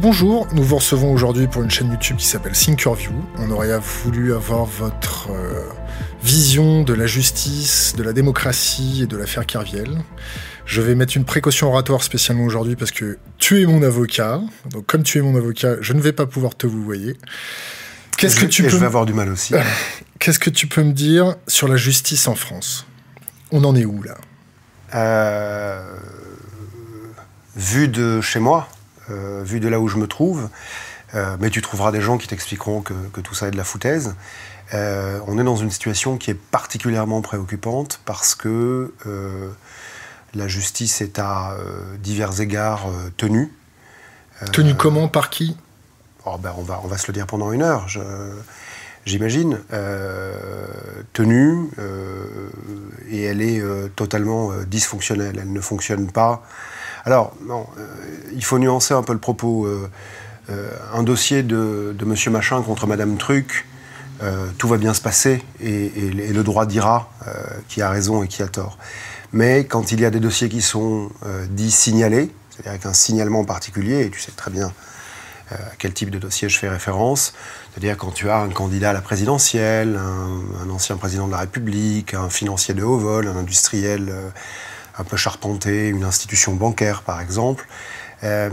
Bonjour. Nous vous recevons aujourd'hui pour une chaîne YouTube qui s'appelle Thinkerview. On aurait voulu avoir votre euh, vision de la justice, de la démocratie et de l'affaire Kerviel. Je vais mettre une précaution oratoire spécialement aujourd'hui parce que tu es mon avocat. Donc comme tu es mon avocat, je ne vais pas pouvoir te vous voyer. Qu'est-ce que tu peux je vais avoir du mal aussi. Qu'est-ce que tu peux me dire sur la justice en France? On en est où là? Euh, Vu de chez moi, euh, vu de là où je me trouve, euh, mais tu trouveras des gens qui t'expliqueront que, tout ça est de la foutaise. on est dans une situation qui est particulièrement préoccupante parce que la justice est à divers égards tenue. Tenue comment Par qui? Oh, ben on, va, on va se le dire pendant une heure. j'imagine, tenue, et elle est totalement dysfonctionnelle. Elle ne fonctionne pas alors, non, euh, il faut nuancer un peu le propos. Euh, euh, un dossier de, de, Monsieur Machin contre Madame Truc, tout va bien se passer et, le droit dira qui a raison et qui a tort. Mais quand il y a des dossiers qui sont dits signalés, c'est-à-dire avec un signalement particulier, et tu sais très bien à quel type de dossier je fais référence, c'est-à-dire quand tu as un candidat à la présidentielle, un, un, ancien président de la République, un financier de haut vol, un industriel un peu charpenté, une institution bancaire par exemple. Euh,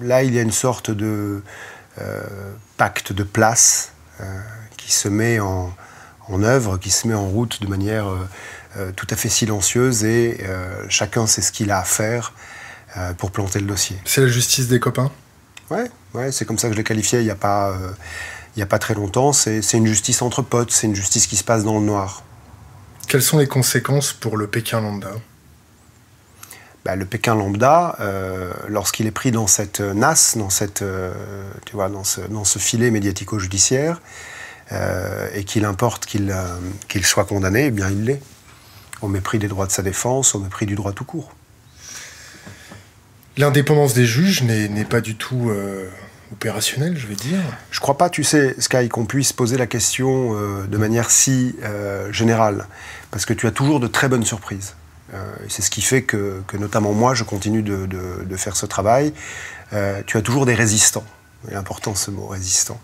là, il y a une sorte de euh, pacte de place euh, qui se met en, œuvre, qui se met en route de manière tout à fait silencieuse et chacun sait ce qu'il a à faire pour planter le dossier. C'est la justice des copains? Ouais, ouais c'est comme ça que je l'ai qualifié il n'y a, pas, il a pas très longtemps. C'est une justice entre potes, c'est une justice qui se passe dans le noir. Quelles sont les conséquences pour le Pékin lambda? Bah, le Pékin lambda, euh, lorsqu'il est pris dans cette nasse, dans, cette, euh, tu vois, dans, ce, dans ce filet médiatico-judiciaire, euh, et qu'il importe qu'il qu'il soit condamné, eh bien il l'est, au mépris des droits de sa défense, au mépris du droit tout court. L'indépendance des juges n'est pas du tout opérationnelle, je vais dire. Je crois pas, tu sais, Sky, qu'on puisse poser la question de manière si générale, parce que tu as toujours de très bonnes surprises. Euh, c'est ce qui fait que, notamment moi, je continue de, faire ce travail. Euh, tu as toujours des résistants. C'est important ce mot, résistant.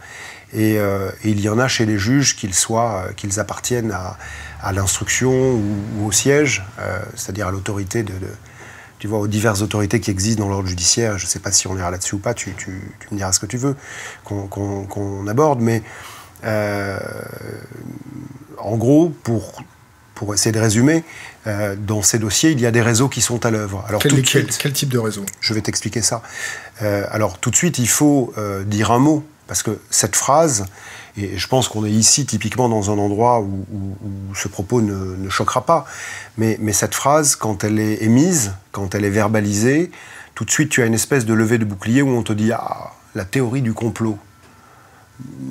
Euh, et, il y en a chez les juges, qu'ils soient, qu'ils appartiennent à, l'instruction ou, au siège, c'est-à-dire à, l'autorité de, tu vois, aux diverses autorités qui existent dans l'ordre judiciaire. Je ne sais pas si on ira là-dessus ou pas, tu, me diras ce que tu veux qu'on aborde, mais en gros, pour pour essayer de résumer, euh, dans ces dossiers, il y a des réseaux qui sont à l'œuvre. Alors quel, quel, type de réseau? Je vais t'expliquer ça. Euh, alors tout de suite, il faut euh, dire un mot, parce que cette phrase, et je pense qu'on est ici typiquement dans un endroit où, ce propos ne, choquera pas, mais, mais, cette phrase, quand elle est émise, quand elle est verbalisée, tout de suite tu as une espèce de levée de bouclier où on te dit Ah, la théorie du complot.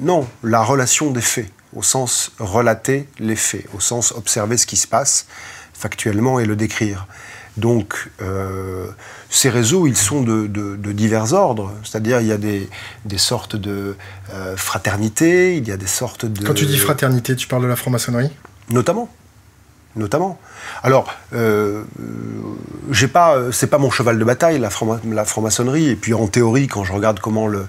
Non, la relation des faits au sens relater les faits, au sens observer ce qui se passe factuellement et le décrire. Donc, euh, ces réseaux, ils sont de, divers ordres. C'est-à-dire, il y a des, sortes de euh, fraternité, il y a des sortes de... Quand tu dis fraternité, tu parles de la franc-maçonnerie? Notamment. Notamment. Alors, euh, j'ai pas, c'est pas mon cheval de bataille, la, franc-maçonnerie. Et puis, en théorie, quand je regarde comment le,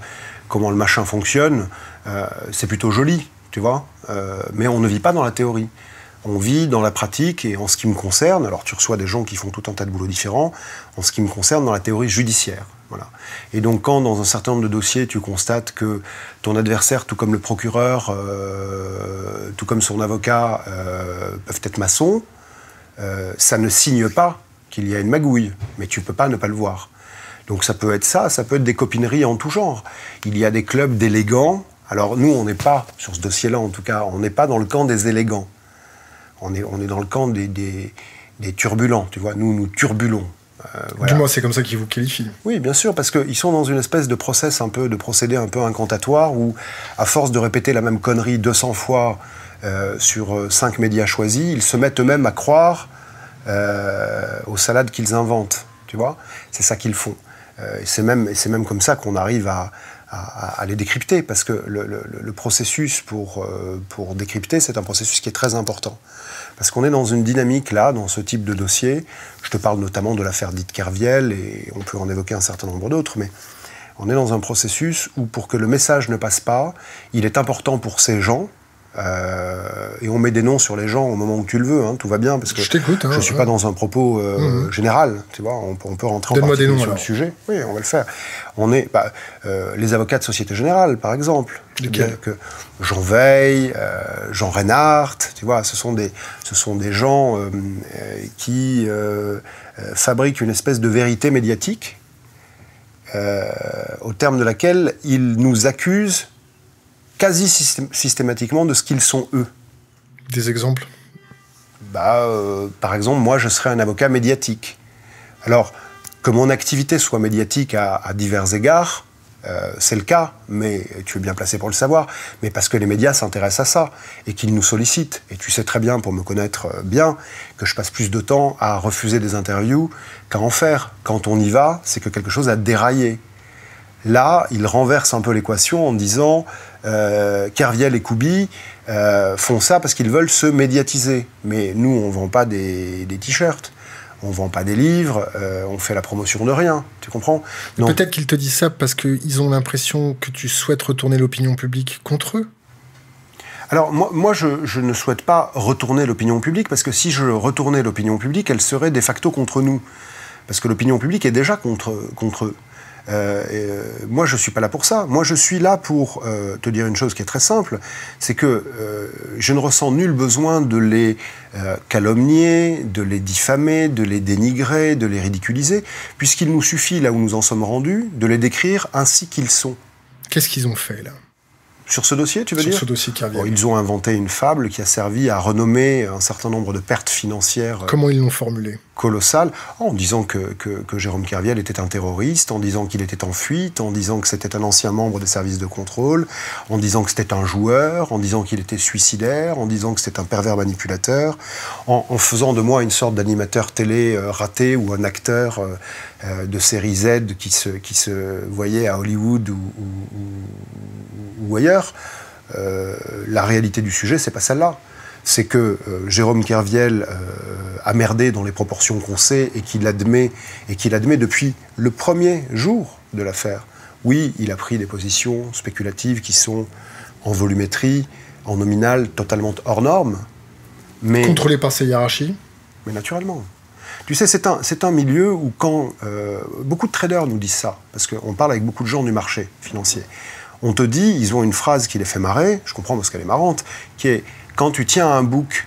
comment le machin fonctionne, euh, c'est plutôt joli tu vois. Euh, mais on ne vit pas dans la théorie. On vit dans la pratique et en ce qui me concerne, alors tu reçois des gens qui font tout un tas de boulots différents, en ce qui me concerne dans la théorie judiciaire. Voilà. Et donc quand dans un certain nombre de dossiers tu constates que ton adversaire, tout comme le procureur, euh, tout comme son avocat, euh, peuvent être maçons, ça ne signe pas qu'il y a une magouille, mais tu peux pas ne pas le voir. Donc ça peut être ça, ça peut être des copineries en tout genre. Il y a des clubs d'élégants alors nous, on n'est pas, sur ce dossier-là en tout cas, on n'est pas dans le camp des élégants. On est, on est dans le camp des, des, turbulents, tu vois. Nous, nous turbulons. Euh, du moins, c'est comme ça qu'ils vous qualifient. Oui, bien sûr, parce qu'ils sont dans une espèce de process un peu, de procédé un peu incantatoire où, à force de répéter la même connerie 200 fois euh, sur euh, cinq médias choisis, ils se mettent eux-mêmes à croire aux salades qu'ils inventent, tu vois. C'est ça qu'ils font. et c'est même, même comme ça qu'on arrive à, à, les décrypter, parce que le, processus pour, euh, pour décrypter, c'est un processus qui est très important. Parce qu'on est dans une dynamique là, dans ce type de dossier. Je te parle notamment de l'affaire dite Kerviel, et on peut en évoquer un certain nombre d'autres, mais On est dans un processus où pour que le message ne passe pas, il est important pour ces gens, euh, et on met des noms sur les gens au moment où tu le veux, hein, tout va bien, parce que je t'écoute. Hein, je suis pas dans un propos euh, mmh. général, tu vois, on, peut rentrer en particulier sur le sujet. Oui, on va le faire. On est bah, euh, les avocats de Société Générale, par exemple. Que Jean Veil, Jean Reinhardt, tu vois, ce sont des, ce sont des gens qui fabriquent une espèce de vérité médiatique, au terme de laquelle ils nous accusent quasi systématiquement de ce qu'ils sont eux. Des exemples? Bah, euh, Par exemple, moi, je serais un avocat médiatique. Alors, que mon activité soit médiatique à, divers égards, euh, c'est le cas, mais tu es bien placé pour le savoir, mais parce que les médias s'intéressent à ça et qu'ils nous sollicitent. Et tu sais très bien, pour me connaître euh, bien, que je passe plus de temps à refuser des interviews qu'à en faire. Quand on y va, c'est que quelque chose a déraillé. Là, il renverse un peu l'équation en disant euh, Kerviel et Koubi euh, font ça parce qu'ils veulent se médiatiser. Mais nous, on ne vend pas des, t-shirts. On ne vend pas des livres, euh, on fait la promotion de rien, tu comprends? Peut-être qu'ils te disent ça parce qu'ils ont l'impression que tu souhaites retourner l'opinion publique contre eux? Alors moi, moi je, je, ne souhaite pas retourner l'opinion publique parce que si je retournais l'opinion publique, elle serait de facto contre nous. Parce que l'opinion publique est déjà contre, contre eux. Euh, euh, moi, je ne suis pas là pour ça. Moi, je suis là pour euh, te dire une chose qui est très simple, c'est que je ne ressens nul besoin de les calomnier, de les diffamer, de les dénigrer, de les ridiculiser, puisqu'il nous suffit, là où nous en sommes rendus, de les décrire ainsi qu'ils sont. Qu'est-ce qu'ils ont fait là? Sur ce dossier, tu veux dire Sur ce dossier qui bon, Ils ont inventé une fable qui a servi à renommer un certain nombre de pertes financières. Comment ils l'ont formulé Colossales, en disant que, que, Jérôme Kerviel était un terroriste, en disant qu'il était en fuite, en disant que c'était un ancien membre des services de contrôle, en disant que c'était un joueur, en disant qu'il était suicidaire, en disant que c'était un pervers manipulateur, en, faisant de moi une sorte d'animateur télé euh, raté ou un acteur euh, euh, de série Z qui se, qui se voyait à Hollywood ou, ou, ailleurs. Euh, la réalité du sujet, c'est pas celle-là. C'est que euh, Jérôme Kerviel a merdé dans les proportions qu'on sait et qu'il admet, et qu'il admet depuis le premier jour de l'affaire. Oui, il a pris des positions spéculatives qui sont en volumétrie, en nominal, totalement hors normes. Mais... Contrôlées par ses hiérarchies Mais naturellement. Tu sais, c'est un, un, milieu où quand... Euh, beaucoup de traders nous disent ça, parce qu'on parle avec beaucoup de gens du marché financier. On te dit, ils ont une phrase qui les fait marrer, je comprends parce qu'elle est marrante, qui est quand tu tiens un book,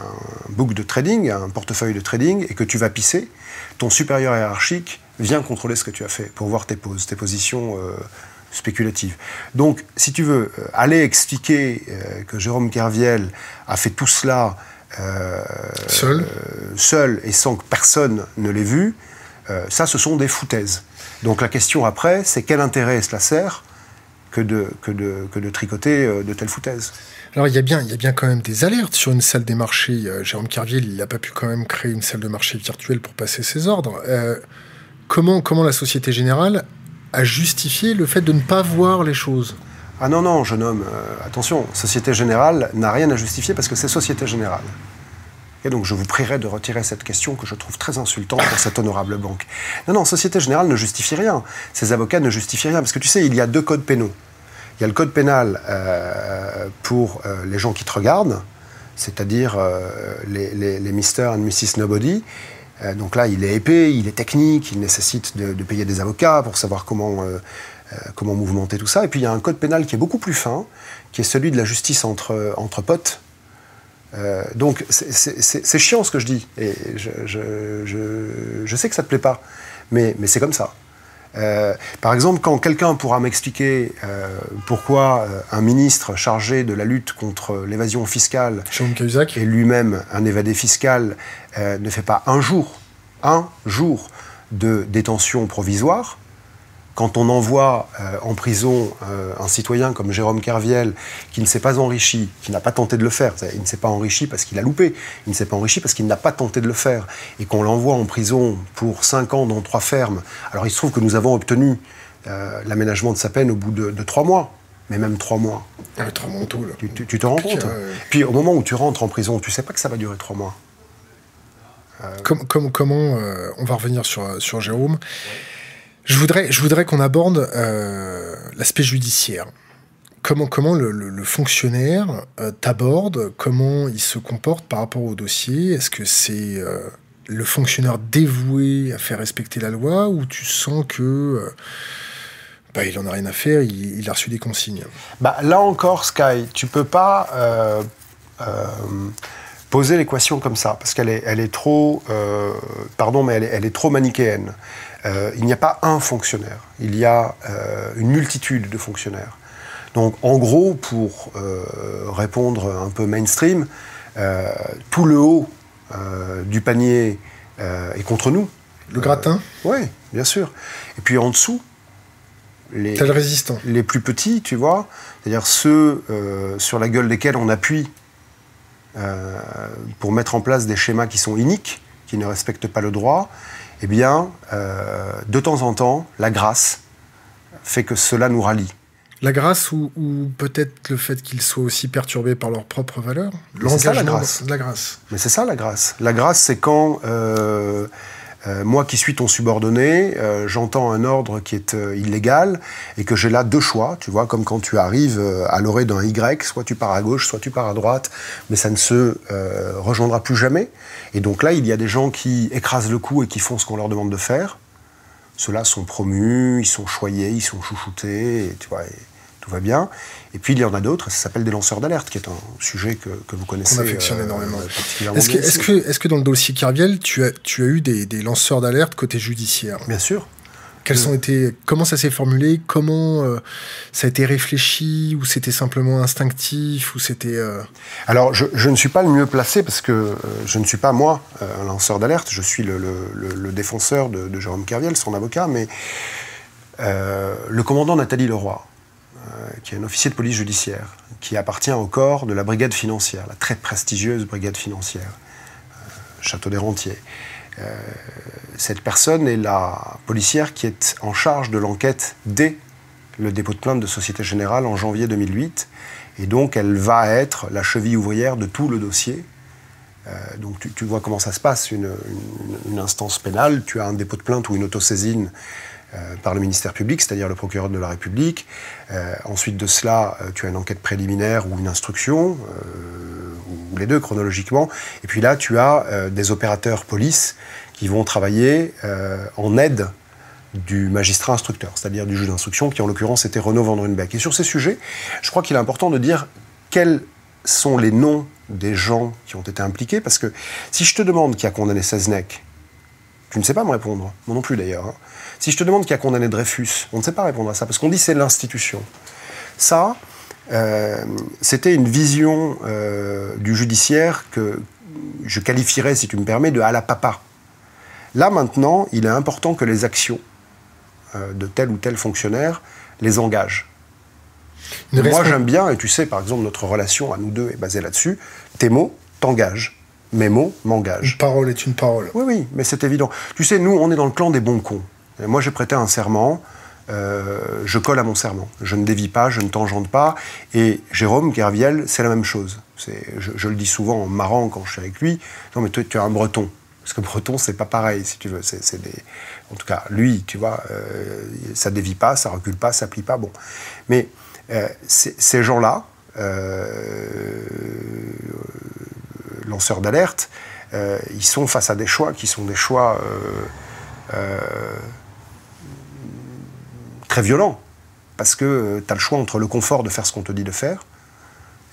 un book de trading, un portefeuille de trading, et que tu vas pisser, ton supérieur hiérarchique vient contrôler ce que tu as fait pour voir tes poses, tes positions euh, spéculatives. Donc, si tu veux euh, aller expliquer que Jérôme Kerviel a fait tout cela euh, seul Seul et sans que personne ne l'ait vu, euh, ça, ce sont des foutaises. Donc la question après, c'est quel intérêt cela sert que de, que de, que de tricoter euh, de telles foutaises? Alors il y, a bien, il y a bien quand même des alertes sur une salle des marchés. Jérôme Carviel, il n'a pas pu quand même créer une salle de marché virtuelle pour passer ses ordres. comment, comment la Société Générale a justifié le fait de ne pas voir les choses? Ah non, non, jeune homme, attention, Société Générale n'a rien à justifier parce que c'est Société Générale. Et donc je vous prierai de retirer cette question que je trouve très insultante pour cette honorable banque. Non, non, Société Générale ne justifie rien. Ces avocats ne justifient rien. Parce que tu sais, il y a deux codes pénaux. Il y a le code pénal euh, pour euh, les gens qui te regardent, c'est-à-dire euh, les, les, les, Mr. and Mrs. Nobody. donc là, il est épais, il est technique, il nécessite de, de payer des avocats pour savoir comment, comment mouvementer tout ça. Et puis il y a un code pénal qui est beaucoup plus fin, qui est celui de la justice entre, entre potes euh, donc c'est chiant ce que je dis, et je, je, sais que ça ne te plaît pas, mais, mais c'est comme ça. Euh, par exemple, quand quelqu'un pourra m'expliquer euh, pourquoi un ministre chargé de la lutte contre l'évasion fiscale et lui-même un évadé fiscal ne fait pas un jour, un jour de détention provisoire, quand on envoie euh, en prison euh, un citoyen comme Jérôme Kerviel, qui ne s'est pas enrichi, qui n'a pas tenté de le faire, il ne s'est pas enrichi parce qu'il a loupé, il ne s'est pas enrichi parce qu'il n'a pas tenté de le faire, et qu'on l'envoie en prison pour 5 ans dans trois fermes, alors il se trouve que nous avons obtenu euh, l'aménagement de sa peine au bout de, de 3 mois mais même trois mois. Ah, trois mois tout, là. Tu, te rends compte Puis au moment où tu rentres en prison, tu sais pas que ça va durer trois mois. comment on va revenir sur, sur Jérôme Je voudrais, je voudrais qu'on aborde l'aspect judiciaire. Comment, comment le, fonctionnaire euh, t'aborde, comment il se comporte par rapport au dossier? Est-ce que c'est euh, le fonctionnaire dévoué à faire respecter la loi ou tu sens que euh, bah, il en a rien à faire, il, a reçu des consignes? Bah, Là encore, Sky, tu peux pas poser l'équation comme ça parce qu'elle est, elle est trop, pardon, mais elle est trop manichéenne. Il n'y a pas un fonctionnaire, il y a une multitude de fonctionnaires. Donc en gros, pour euh, répondre un peu mainstream, euh, tout le haut euh, du panier est contre nous. Le gratin Oui, bien sûr. Et puis en dessous, les, résistant. les plus petits, tu vois, c'est-à-dire ceux sur la gueule desquels on appuie pour mettre en place des schémas qui sont iniques, qui ne respectent pas le droit, eh bien, de temps en temps, la grâce fait que cela nous rallie. La grâce ou, peut-être le fait qu'ils soient aussi perturbés par leurs propres valeurs? C'est ça la grâce. La grâce. Mais c'est ça la grâce. La grâce, c'est quand euh, euh, moi qui suis ton subordonné, euh, j'entends un ordre qui est illégal et que j'ai là deux choix, tu vois, comme quand tu arrives à l'orée d'un Y, soit tu pars à gauche, soit tu pars à droite, mais ça ne se rejoindra plus jamais. Et donc là, il y a des gens qui écrasent le cou et qui font ce qu'on leur demande de faire. Ceux-là sont promus, ils sont choyés, ils sont chouchoutés, et, tu vois, tout va bien. Et puis il y en a d'autres, ça s'appelle des lanceurs d'alerte, qui est un sujet que, que vous connaissez. On affectionne euh, énormément. Est-ce que, est que, est que, dans le dossier Carviel, tu as, tu as eu des, des lanceurs d'alerte côté judiciaire? Bien sûr. Quels ont été, comment ça s'est formulé? Comment euh, ça a été réfléchi? Ou c'était simplement instinctif? Ou c'était euh, Alors, je, je, ne suis pas le mieux placé parce que euh, je ne suis pas moi un lanceur d'alerte. Je suis le, le, le, défenseur de, de, Jérôme Kerviel, son avocat, mais le commandant Nathalie Leroy, qui est un officier de police judiciaire, qui appartient au corps de la brigade financière, la très prestigieuse brigade financière, Château des Rentiers. Euh, cette personne est la policière qui est en charge de l'enquête dès le dépôt de plainte de Société Générale en janvier 2008. Et donc, elle va être la cheville ouvrière de tout le dossier. Euh, donc, tu, vois comment ça se passe, une, instance pénale. Tu as un dépôt de plainte ou une autosaisine euh, par le ministère public, c'est-à-dire le procureur de la République. ensuite de cela, tu as une enquête préliminaire ou une instruction ou les deux chronologiquement. Et puis là, tu as euh, des opérateurs police qui vont travailler euh, en aide du magistrat instructeur, c'est-à-dire du juge d'instruction, qui en l'occurrence était Renaud Van Runbeck. Et sur ces sujets, je crois qu'il est important de dire quels sont les noms des gens qui ont été impliqués, parce que si je te demande qui a condamné Seznec, tu ne sais pas me répondre, moi non plus d'ailleurs. Hein. Si je te demande qui a condamné Dreyfus, on ne sait pas répondre à ça, parce qu'on dit c'est l'institution. Ça, euh, c'était une vision euh, du judiciaire que je qualifierais, si tu me permets, de à la papa. Là maintenant, il est important que les actions euh, de tel ou tel fonctionnaire les engagent. Moi j'aime bien, et tu sais par exemple notre relation à nous deux est basée là-dessus, tes mots t'engagent, mes mots m'engagent. Une parole est une parole. Oui, oui, mais c'est évident. Tu sais, nous on est dans le clan des bons cons. Moi j'ai prêté un serment, euh, je colle à mon serment. Je ne dévie pas, je ne tangente pas. Et Jérôme Kerviel, c'est la même chose. Je, le dis souvent en marrant quand je suis avec lui. Non, mais toi, tu es un breton. Parce que breton, c'est pas pareil, si tu veux. C'est des... En tout cas, lui, tu vois, euh, ça dévie pas, ça recule pas, ça plie pas. Bon. Mais euh, ces gens-là, euh, lanceurs d'alerte, ils sont face à des choix qui sont des choix très violent, parce que euh, tu as le choix entre le confort de faire ce qu'on te dit de faire,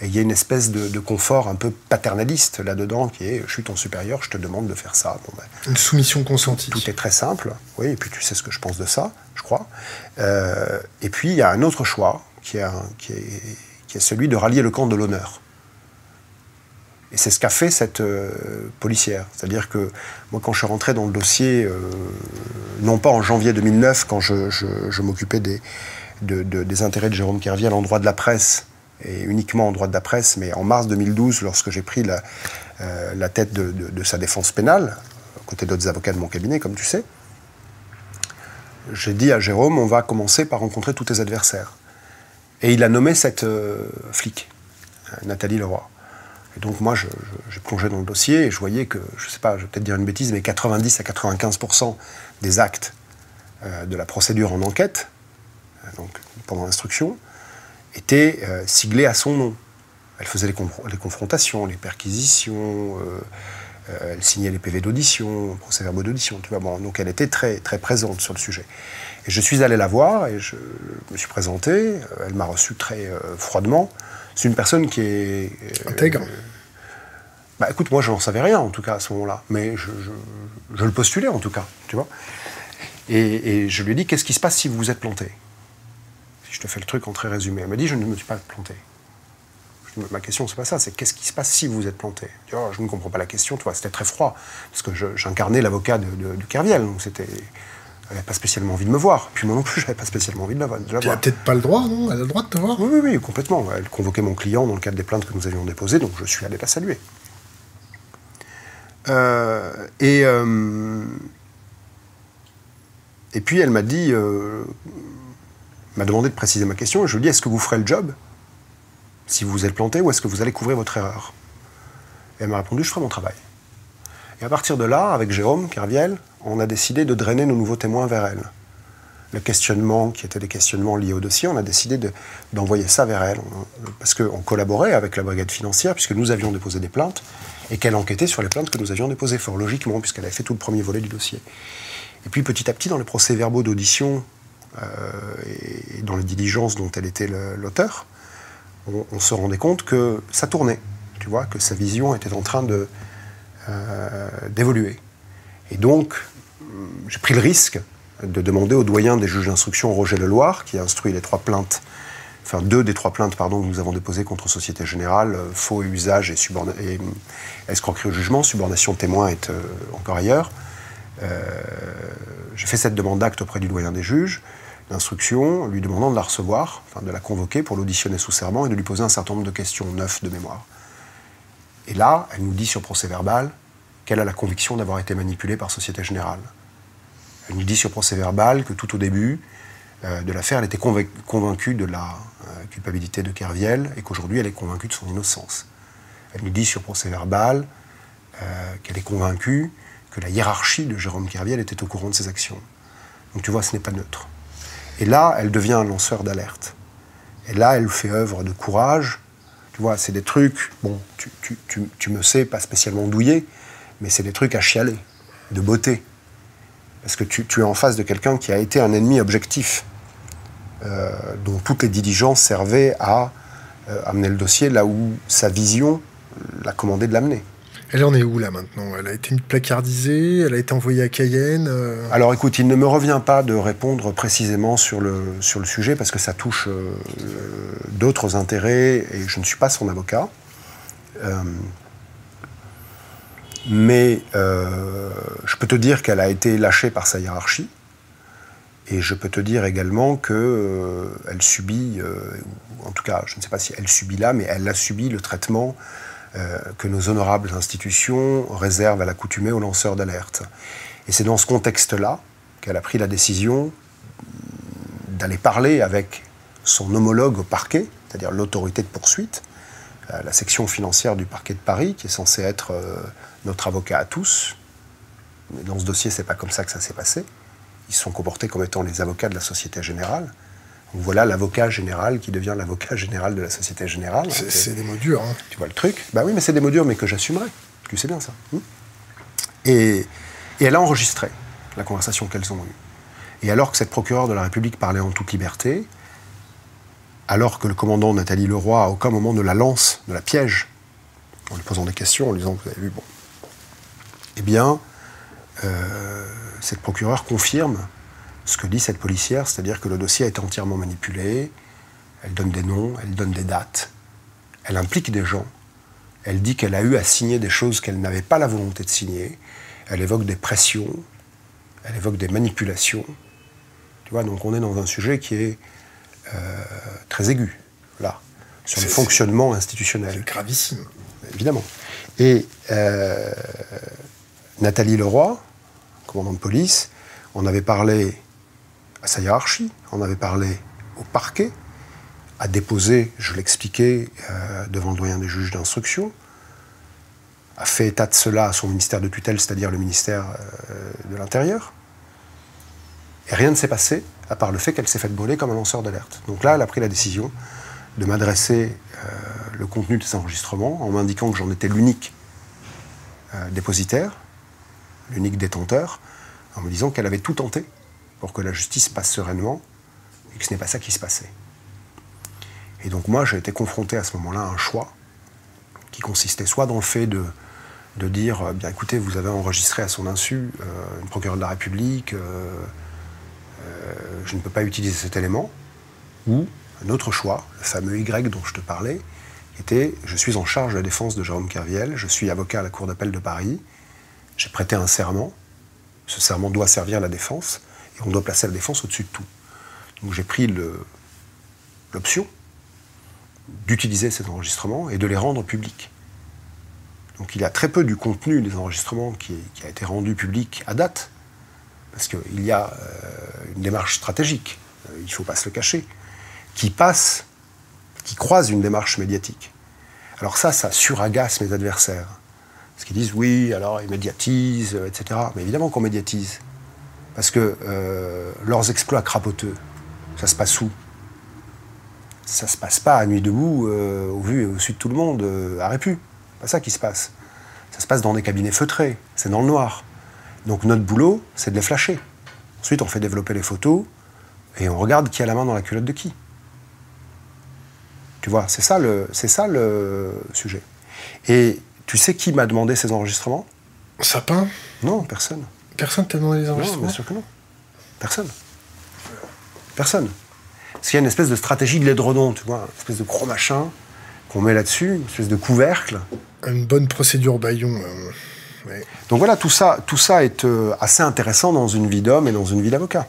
et il y a une espèce de, confort un peu paternaliste là-dedans, qui est je suis ton supérieur, je te demande de faire ça. Ben, une soumission consentie. Tout est très simple, oui, et puis tu sais ce que je pense de ça, je crois. Euh, et puis il y a un autre choix, qui est, qui, est, qui est celui de rallier le camp de l'honneur. Et c'est ce qu'a fait cette euh, policière. C'est-à-dire que moi, quand je suis rentré dans le dossier, euh, non pas en janvier 2009, quand je, m'occupais des, intérêts de Jérôme Kerviel en droit de la presse, et uniquement en droit de la presse, mais en mars 2012, lorsque j'ai pris la, euh, la tête de, sa défense pénale, à côté d'autres avocats de mon cabinet, comme tu sais, j'ai dit à Jérôme, on va commencer par rencontrer tous tes adversaires. Et il a nommé cette flic, Nathalie Leroy. Et donc moi, j'ai plongé dans le dossier et je voyais que, je ne sais pas, je vais peut-être dire une bêtise, mais 90 à 95% des actes de la procédure en enquête, donc pendant l'instruction, était siglée à son nom. Elle faisait les, confrontations, les perquisitions, elle signait les PV d'audition, procès-verbaux d'audition, tu vois. Bon, donc elle était très, très présente sur le sujet. Et je suis allé la voir et je me suis présenté. Elle m'a reçu très froidement. C'est une personne qui est. Intègre. Bah écoute, moi je n'en savais rien en tout cas à ce moment-là, mais je, le postulais en tout cas, tu vois. Et, je lui ai dit, qu'est-ce qui se passe si vous vous êtes planté? Si je te fais le truc en très résumé. Elle m'a dit, je ne me suis pas planté. ma question, c'est pas ça, c'est qu'est-ce qui se passe si vous êtes planté? Vois, Je ne comprends pas la question, tu vois, c'était très froid, parce que j'incarnais l'avocat de, de, Kerviel, donc c'était... Elle n'avait pas spécialement envie de me voir. Puis moi non plus, j'avais pas spécialement envie de la, voir. Elle n'a peut-être pas le droit, non? Elle a le droit de te voir? Oui, oui, oui, complètement. Elle convoquait mon client dans le cadre des plaintes que nous avions déposées, donc je suis allé la saluer. Euh, et, euh, et puis elle m'a dit, euh, m'a demandé de préciser ma question. je lui ai dit, est-ce que vous ferez le job? Si vous vous êtes planté ou est-ce que vous allez couvrir votre erreur? Et elle m'a répondu, je ferai mon travail. Et à partir de là, avec Jérôme Kerviel, on a décidé de drainer nos nouveaux témoins vers elle. Le questionnement, qui était des questionnements liés au dossier, on a décidé d'envoyer ça vers elle. Parce qu'on collaborait avec la brigade financière, puisque nous avions déposé des plaintes et qu'elle enquêtait sur les plaintes que nous avions déposées, fort logiquement, puisqu'elle avait fait tout le premier volet du dossier. Et puis petit à petit, dans les procès-verbaux d'audition euh, et dans les diligences dont elle était l'auteur, on, se rendait compte que ça tournait, tu vois, que sa vision était en train euh, d'évoluer. et donc, j'ai pris le risque de demander au doyen des juges d'instruction, Roger Leloir, qui a instruit les trois plaintes enfin deux des trois plaintes pardon, que nous avons déposées contre Société Générale, euh, faux usage et, et, euh, escroquerie au jugement, subordination témoin est euh, encore ailleurs. J'ai fait cette demande d'acte auprès du doyen des juges d'instruction, lui demandant de la recevoir, enfin de la convoquer pour l'auditionner sous serment et de lui poser un certain nombre de questions neuves de mémoire. Et là, elle nous dit sur procès verbal qu'elle a la conviction d'avoir été manipulée par Société Générale. Elle nous dit sur procès verbal que tout au début, euh, de l'affaire, elle était convaincue de la euh, culpabilité de Kerviel et qu'aujourd'hui elle est convaincue de son innocence. Elle nous dit sur procès verbal euh, qu'elle est convaincue que la hiérarchie de Jérôme Kerviel était au courant de ses actions. Donc tu vois, ce n'est pas neutre. Et là, elle devient un lanceur d'alerte. Et là, elle fait œuvre de courage. Tu vois, c'est des trucs, bon, tu, me sais, pas spécialement douillé, mais c'est des trucs à chialer, de beauté. Parce que tu, es en face de quelqu'un qui a été un ennemi objectif. Euh, dont toutes les diligences servaient à euh, amener le dossier là où sa vision l'a commandé de l'amener. Elle en est où là maintenant? Elle a été placardisée Elle a été envoyée à Cayenne euh Alors écoute, il ne me revient pas de répondre précisément sur le, sur le sujet parce que ça touche d'autres intérêts et je ne suis pas son avocat. Mais je peux te dire qu'elle a été lâchée par sa hiérarchie. Et je peux te dire également qu'elle euh, subit, euh, en tout cas, je ne sais pas si elle subit là, mais elle a subi le traitement euh, que nos honorables institutions réservent à l'accoutumée aux lanceurs d'alerte. Et c'est dans ce contexte-là qu'elle a pris la décision d'aller parler avec son homologue au parquet, c'est-à-dire l'autorité de poursuite, la section financière du parquet de Paris, qui est censée être notre avocat à tous. Mais dans ce dossier, c'est pas comme ça que ça s'est passé ils sont comportés comme étant les avocats de la Société Générale. Donc voilà l'avocat général qui devient l'avocat général de la Société Générale. C'est des mots durs. Hein. Tu vois le truc Bah oui, mais c'est des mots durs, mais que j'assumerai. Tu sais bien ça. Hmm et, elle a enregistré la conversation qu'elles ont eue. Et alors que cette procureure de la République parlait en toute liberté, alors que le commandant Nathalie Leroy, à aucun moment ne la lance, ne la piège, en lui posant des questions, en lui disant Vous avez vu, bon. Eh bien, euh, cette procureure confirme ce que dit cette policière, c'est-à-dire que le dossier a été entièrement manipulé, elle donne des noms, elle donne des dates, elle implique des gens, elle dit qu'elle a eu à signer des choses qu'elle n'avait pas la volonté de signer, elle évoque des pressions, elle évoque des manipulations. Tu vois, donc on est dans un sujet qui est euh, très aigu, là, sur le fonctionnement institutionnel. C'est gravissime. Évidemment. Et euh, Nathalie Leroy, commandant de police, on avait parlé à sa hiérarchie, on avait parlé au parquet, a déposé, je l'expliquais, euh, devant le doyen des juges d'instruction, a fait état de cela à son ministère de tutelle, c'est-à-dire le ministère euh, de l'Intérieur. Et rien ne s'est passé, à part le fait qu'elle s'est faite brûler comme un lanceur d'alerte. Donc là, elle a pris la décision de m'adresser euh, le contenu de ces enregistrements en m'indiquant que j'en étais l'unique dépositaire, l'unique détenteur, en me disant qu'elle avait tout tenté pour que la justice passe sereinement et que ce n'est pas ça qui se passait. Et donc moi, j'ai été confronté à ce moment-là à un choix qui consistait soit dans le fait de, de dire, euh, bien écoutez, vous avez enregistré à son insu une procureure de la République, je ne peux pas utiliser cet élément, ou un autre choix, le fameux Y dont je te parlais, était je suis en charge de la défense de Jérôme Kerviel, je suis avocat à la Cour d'appel de Paris, j'ai prêté un serment, ce serment doit servir la défense, et on doit placer la défense au-dessus de tout. Donc j'ai pris l'option d'utiliser ces enregistrements et de les rendre publics. Donc il y a très peu du contenu des enregistrements qui, a été rendu public à date, parce qu'il y a euh, une démarche stratégique, euh, il ne faut pas se le cacher qui passe, qui croise une démarche médiatique. Alors ça, ça suragace mes adversaires. Parce qu'ils disent oui, alors ils médiatisent, etc. Mais évidemment qu'on médiatise. Parce que euh, leurs exploits crapoteux, ça se passe où? Ça se passe pas à nuit debout, euh, au vu et au su de tout le monde, euh, à Répu. pas ça qui se passe. Ça se passe dans des cabinets feutrés, c'est dans le noir. Donc notre boulot, c'est de les flasher. Ensuite, on fait développer les photos et on regarde qui a la main dans la culotte de qui. Tu vois, c'est ça, le, c'est ça le sujet. Et tu sais qui m'a demandé ces enregistrements? Sapin? Non, personne. Personne t'a demandé les enregistrements? Non, bien sûr que non. Personne. Personne. Parce qu'il y a une espèce de stratégie de l'édredon, tu vois, une espèce de gros machin qu'on met là-dessus, une espèce de couvercle. Une bonne procédure baillon. Euh, Donc voilà, tout ça, tout ça est euh, assez intéressant dans une vie d'homme et dans une vie d'avocat.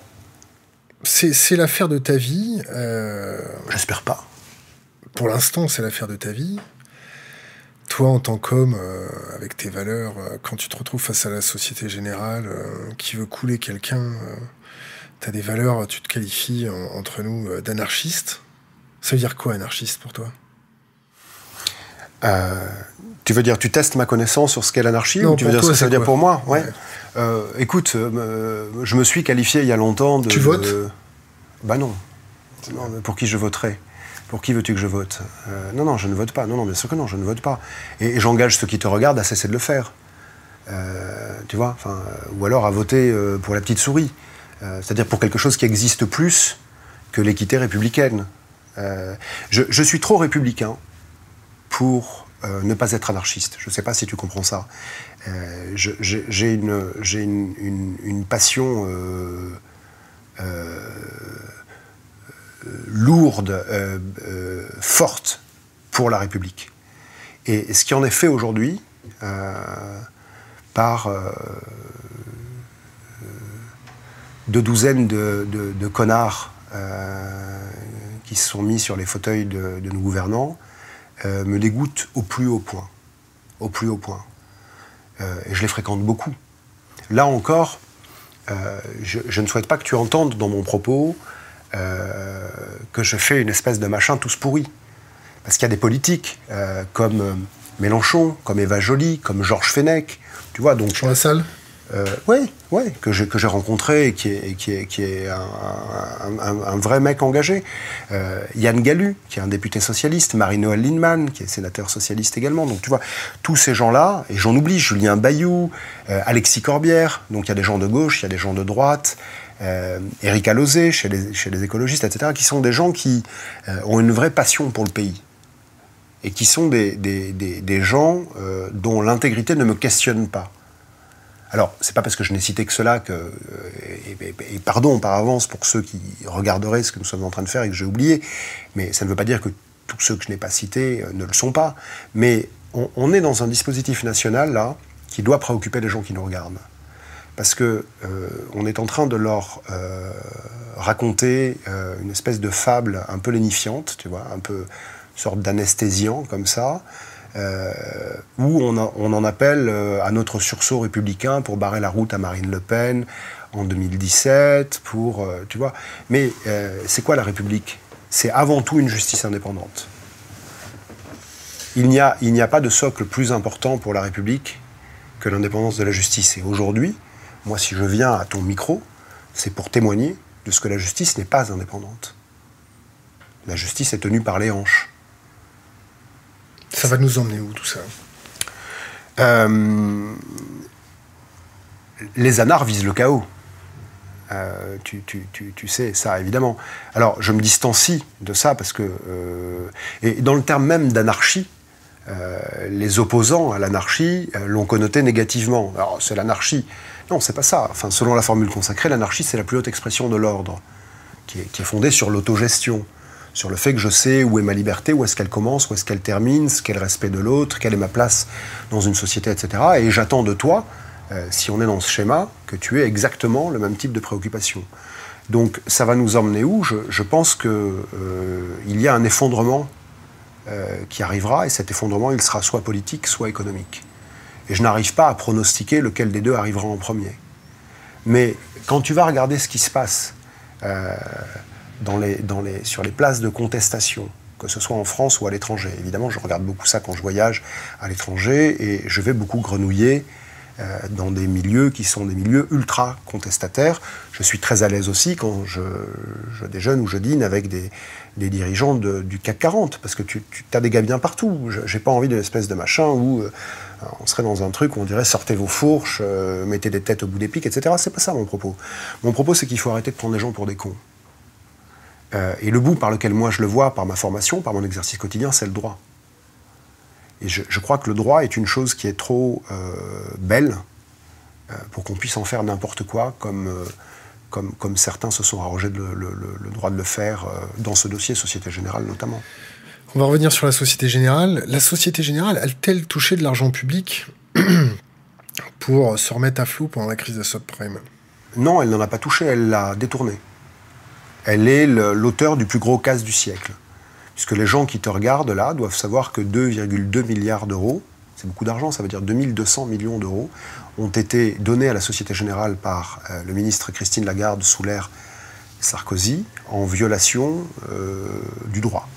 C'est, l'affaire de ta vie. Euh, J'espère pas pour l'instant, c'est l'affaire de ta vie. Toi, en tant qu'homme, euh, avec tes valeurs, euh, quand tu te retrouves face à la société générale euh, qui veut couler quelqu'un, tu as des valeurs, tu te qualifies entre nous d'anarchiste. Ça veut dire quoi, anarchiste, pour toi? Tu veux dire, tu testes ma connaissance sur ce qu'est l'anarchie ou tu veux dire ce que ça veut dire pour moi? Ouais. écoute, je me suis qualifié il y a longtemps de. Tu votes? Bah non. non pour qui je voterais? Pour qui veux-tu que je vote? Euh, Non, non, je ne vote pas. Non, non, bien sûr que non, je ne vote pas. Et, j'engage ceux qui te regardent à cesser de le faire. Euh, tu vois enfin, Ou alors à voter euh, pour la petite souris. C'est-à-dire pour quelque chose qui existe plus que l'équité républicaine. Je, suis trop républicain pour ne pas être anarchiste. Je ne sais pas si tu comprends ça. J'ai une, passion euh, euh, forte pour la République. Et ce qui en est fait aujourd'hui euh, par deux douzaines de, connards qui se sont mis sur les fauteuils de, nos gouvernants me dégoûte au plus haut point. Au plus haut point. et je les fréquente beaucoup. Là encore, je, je, ne souhaite pas que tu entendes dans mon propos euh, que je fais une espèce de machin tous pourri. Parce qu'il y a des politiques euh, comme euh, Mélenchon, comme Eva Joly, comme Georges Fenech, tu vois. Donc, Sur la salle Oui, ouais, que j'ai que j'ai rencontré et qui est, qui est, qui est un, vrai mec engagé. Yann Gallu, qui est un député socialiste, Marie-Noël Lindemann, qui est sénateur socialiste également. Donc tu vois, tous ces gens-là, et j'en oublie, Julien Bayou, Alexis Corbière, donc il y a des gens de gauche, il y a des gens de droite, euh, Eric Alauzet chez les, écologistes, etc., qui sont des gens qui euh, ont une vraie passion pour le pays et qui sont des, gens euh, dont l'intégrité ne me questionne pas. Alors, c'est pas parce que je n'ai cité que cela que. Euh, et, pardon par avance pour ceux qui regarderaient ce que nous sommes en train de faire et que j'ai oublié, mais ça ne veut pas dire que tous ceux que je n'ai pas cités ne le sont pas. Mais on, on, est dans un dispositif national, là, qui doit préoccuper les gens qui nous regardent parce que euh, on est en train de leur euh, raconter euh, une espèce de fable un peu lénifiante, tu vois, un peu une sorte d'anesthésiant comme ça, où on, on, en appelle à notre sursaut républicain pour barrer la route à Marine Le Pen en 2017, pour, tu vois. Mais c'est quoi la République? C'est avant tout une justice indépendante. Il n'y a, il n'y a pas de socle plus important pour la République que l'indépendance de la justice. Et aujourd'hui, moi, si je viens à ton micro, c'est pour témoigner de ce que la justice n'est pas indépendante. La justice est tenue par les hanches. Ça va nous emmener où tout ça? Euh, Les anards visent le chaos. Euh, tu, sais ça, évidemment. Alors, je me distancie de ça parce que... Euh, et dans le terme même d'anarchie, les opposants à l'anarchie l'ont connoté négativement. Alors, c'est l'anarchie. Non, c'est pas ça. Enfin, selon la formule consacrée, l'anarchie, c'est la plus haute expression de l'ordre, qui est, fondée sur l'autogestion sur le fait que je sais où est ma liberté, où est-ce qu'elle commence, où est-ce qu'elle termine, le respect de l'autre, quelle est ma place dans une société, etc. Et j'attends de toi, euh, si on est dans ce schéma, que tu aies exactement le même type de préoccupation. Donc ça va nous emmener où? Je, pense qu'il euh, y a un effondrement euh, qui arrivera, et cet effondrement, il sera soit politique, soit économique. Et je n'arrive pas à pronostiquer lequel des deux arrivera en premier. Mais quand tu vas regarder ce qui se passe, les, sur les places de contestation, que ce soit en France ou à l'étranger. Évidemment, je regarde beaucoup ça quand je voyage à l'étranger et je vais beaucoup grenouiller euh, dans des milieux qui sont des milieux ultra contestataires. Je suis très à l'aise aussi quand je, je, déjeune ou je dîne avec des, dirigeants du CAC 40, parce que tu, tu as des gars bien partout. J'ai pas envie d'une espèce de machin où on serait dans un truc où on dirait sortez vos fourches, euh, mettez des têtes au bout des pics, etc. C'est pas ça mon propos. Mon propos, c'est qu'il faut arrêter de prendre les gens pour des cons. Euh, et le bout par lequel moi je le vois, par ma formation, par mon exercice quotidien, c'est le droit. Et je, crois que le droit est une chose qui est trop euh, belle pour qu'on puisse en faire n'importe quoi, comme, comme, certains se sont arrogés le, droit de le faire dans ce dossier Société Générale notamment. On va revenir sur la Société Générale. La Société Générale a-t-elle touché de l'argent public pour se remettre à flot pendant la crise de subprime? Non, elle n'en a pas touché, elle l'a détourné elle est l'auteur du plus gros casse du siècle. Puisque les gens qui te regardent là doivent savoir que 2,2 milliards d'euros, c'est beaucoup d'argent, ça veut dire 2200 millions d'euros, ont été donnés à la Société Générale par euh, le ministre Christine Lagarde sous l'ère Sarkozy en violation euh, du droit.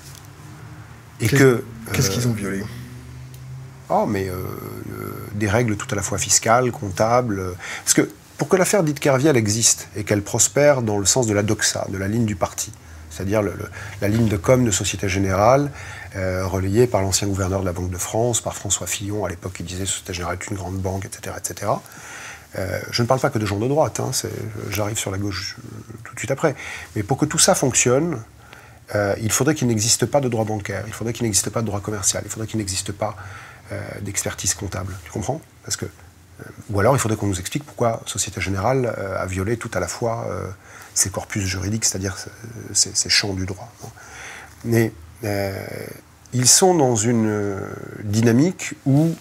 Et que. Qu'est-ce qu'ils ont violé? Oh, mais euh, des règles tout à la fois fiscales, comptables. Parce que pour que l'affaire dite Kerviel existe et qu'elle prospère dans le sens de la doxa, de la ligne du parti, c'est-à-dire la ligne de com de Société Générale, euh, relayée par l'ancien gouverneur de la Banque de France, par François Fillon, à l'époque qui disait Société Générale est une grande banque, etc. etc. Euh, je ne parle pas que de gens de droite, hein, j'arrive sur la gauche euh, tout de suite après. Mais pour que tout ça fonctionne, il faudrait qu'il n'existe pas de droit bancaire, il faudrait qu'il n'existe pas de droit commercial, il faudrait qu'il n'existe pas d'expertise comptable. Tu comprends? Parce que ou alors il faudrait qu'on nous explique pourquoi Société Générale euh, a violé tout à la fois euh, ses corpus juridiques, c'est-à-dire ses, champs du droit. Mais euh, ils sont dans une dynamique où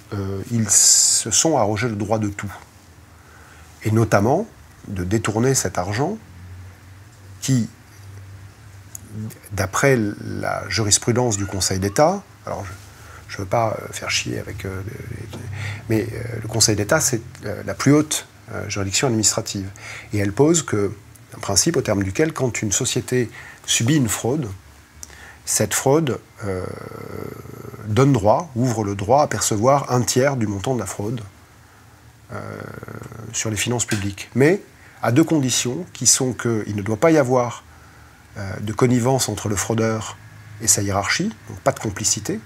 ils se sont arrogés le droit de tout. Et notamment de détourner cet argent qui, d'après la jurisprudence du Conseil d'État, alors je ne veux pas euh, faire chier avec. Euh, mais euh, le Conseil d'État, c'est la plus haute juridiction administrative. Et elle pose que, un principe au terme duquel, quand une société subit une fraude, cette fraude donne droit, ouvre le droit à percevoir un tiers du montant de la fraude sur les finances publiques. Mais à deux conditions, qui sont qu'il ne doit pas y avoir de connivence entre le fraudeur et sa hiérarchie, donc pas de complicité,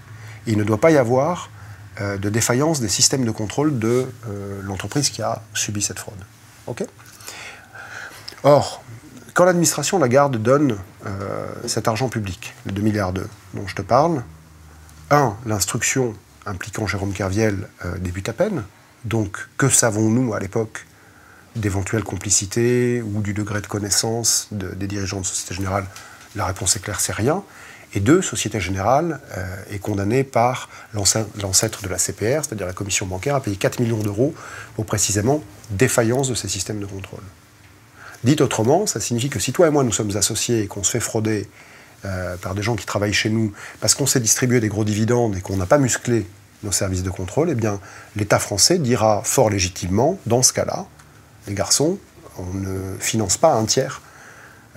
il ne doit pas y avoir euh, de défaillance des systèmes de contrôle de euh, l'entreprise qui a subi cette fraude. Or, quand l'administration, la garde, donne euh, cet argent public, les 2 milliards d'euros dont je te parle, un, l'instruction impliquant Jérôme Kerviel débute à peine. Donc, que savons-nous à l'époque d'éventuelles complicités ou du degré de connaissance des dirigeants de Société Générale La réponse est claire, c'est rien. Et deux, Société Générale euh, est condamnée par l'ancêtre de la CPR, c'est-à-dire la commission bancaire, à payer 4 millions d'euros pour précisément défaillance de ces systèmes de contrôle. Dit autrement, ça signifie que si toi et moi nous sommes associés et qu'on se fait frauder euh, par des gens qui travaillent chez nous parce qu'on s'est distribué des gros dividendes et qu'on n'a pas musclé nos services de contrôle, eh bien l'État français dira fort légitimement, dans ce cas-là, les garçons, on ne finance pas un tiers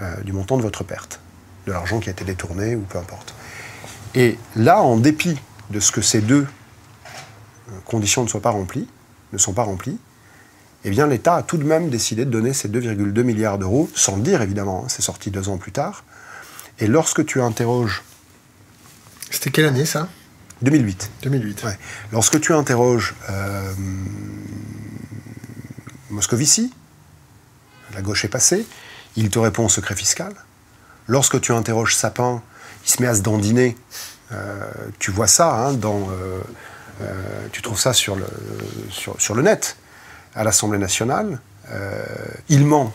euh, du montant de votre perte de l'argent qui a été détourné ou peu importe. Et là, en dépit de ce que ces deux euh, conditions ne soient pas remplies, ne sont pas remplies, eh bien l'État a tout de même décidé de donner ces 2,2 milliards d'euros, sans le dire évidemment, hein, c'est sorti deux ans plus tard. Et lorsque tu interroges... C'était quelle année ça? 2008. 2008. Lorsque tu interroges euh, Moscovici, la gauche est passée, il te répond secret fiscal. Lorsque tu interroges Sapin, il se met à se dandiner. Euh, tu vois ça hein, dans, euh, tu trouves ça sur le, sur, sur le net à l'Assemblée nationale. il ment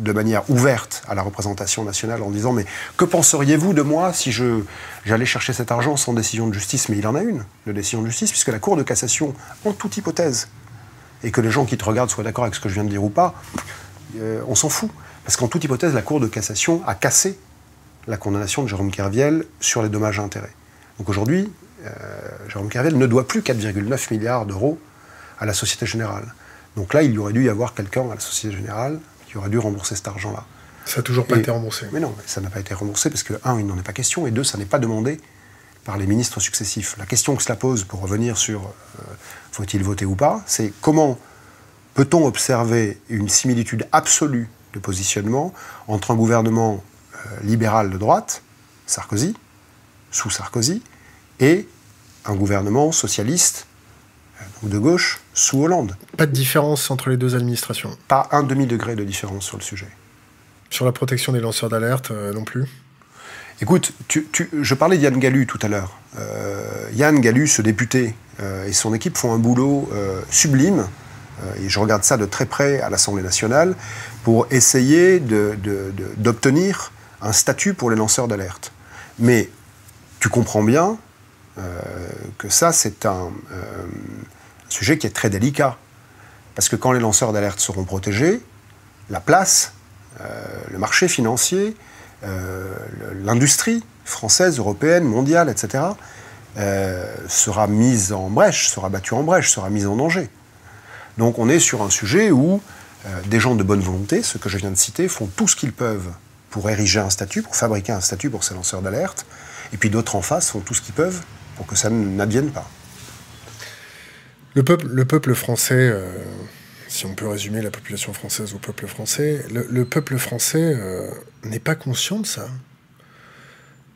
de manière ouverte à la représentation nationale en disant mais que penseriez-vous de moi si je j'allais chercher cet argent sans décision de justice? Mais il en a une de décision de justice puisque la Cour de cassation en toute hypothèse et que les gens qui te regardent soient d'accord avec ce que je viens de dire ou pas euh, on s'en fout parce qu'en toute hypothèse la Cour de cassation a cassé la condamnation de Jérôme Kerviel sur les dommages et intérêts donc aujourd'hui euh, Jérôme Kerviel ne doit plus 4,9 milliards d'euros à la Société Générale donc là il y aurait dû y avoir quelqu'un à la Société Générale qui aurait dû rembourser cet argent-là. Ça n'a toujours pas été remboursé. Mais non, ça n'a pas été remboursé parce que, un, il n'en est pas question, et deux, ça n'est pas demandé par les ministres successifs. La question que cela pose, pour revenir sur euh, faut-il voter ou pas, c'est comment peut-on observer une similitude absolue de positionnement entre un gouvernement euh, libéral de droite, Sarkozy, sous Sarkozy, et un gouvernement socialiste de gauche sous Hollande? Pas de différence entre les deux administrations Pas un demi-degré de différence sur le sujet. Sur la protection des lanceurs d'alerte euh, non plus? Écoute, je parlais d'Yann Gallu tout à l'heure. Euh, Yann Gallu, ce député, euh, et son équipe font un boulot sublime, et je regarde ça de très près à l'Assemblée nationale, pour essayer d'obtenir un statut pour les lanceurs d'alerte. Mais tu comprends bien que ça, c'est un sujet qui est très délicat. Parce que quand les lanceurs d'alerte seront protégés, la place, euh, le marché financier, euh, l'industrie française, européenne, mondiale, etc., euh, sera mise en brèche, sera battue en brèche, sera mise en danger. Donc on est sur un sujet où des gens de bonne volonté, ceux que je viens de citer, font tout ce qu'ils peuvent pour ériger un statut, pour fabriquer un statut pour ces lanceurs d'alerte, et puis d'autres en face font tout ce qu'ils peuvent pour que ça n'advienne pas. Le peuple, le peuple français, euh, si on peut résumer la population française au peuple français, le, peuple français euh, n'est pas conscient de ça.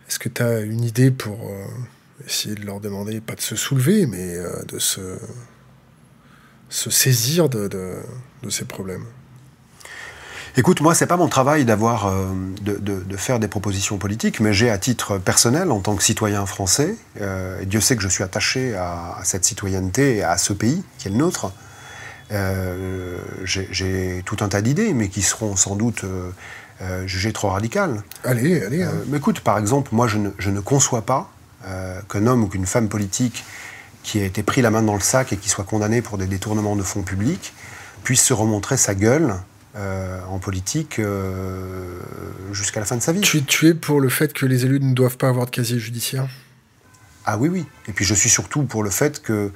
Est-ce que tu as une idée pour euh, essayer de leur demander, pas de se soulever, mais de se, saisir de, ces problèmes? Écoute, moi, c'est pas mon travail d'avoir, euh, de, faire des propositions politiques, mais j'ai à titre personnel, en tant que citoyen français, euh, et Dieu sait que je suis attaché à, cette citoyenneté et à ce pays qui est le nôtre. Euh, j'ai tout un tas d'idées, mais qui seront sans doute jugées trop radicales. Allez, allez. Hein. mais écoute, par exemple, moi, je ne, je ne conçois pas qu'un homme ou qu'une femme politique qui a été pris la main dans le sac et qui soit condamné pour des détournements de fonds publics puisse se remontrer sa gueule euh, en politique euh, jusqu'à la fin de sa vie. Tu, es pour le fait que les élus ne doivent pas avoir de casier judiciaire? Ah oui, oui. Et puis je suis surtout pour le fait que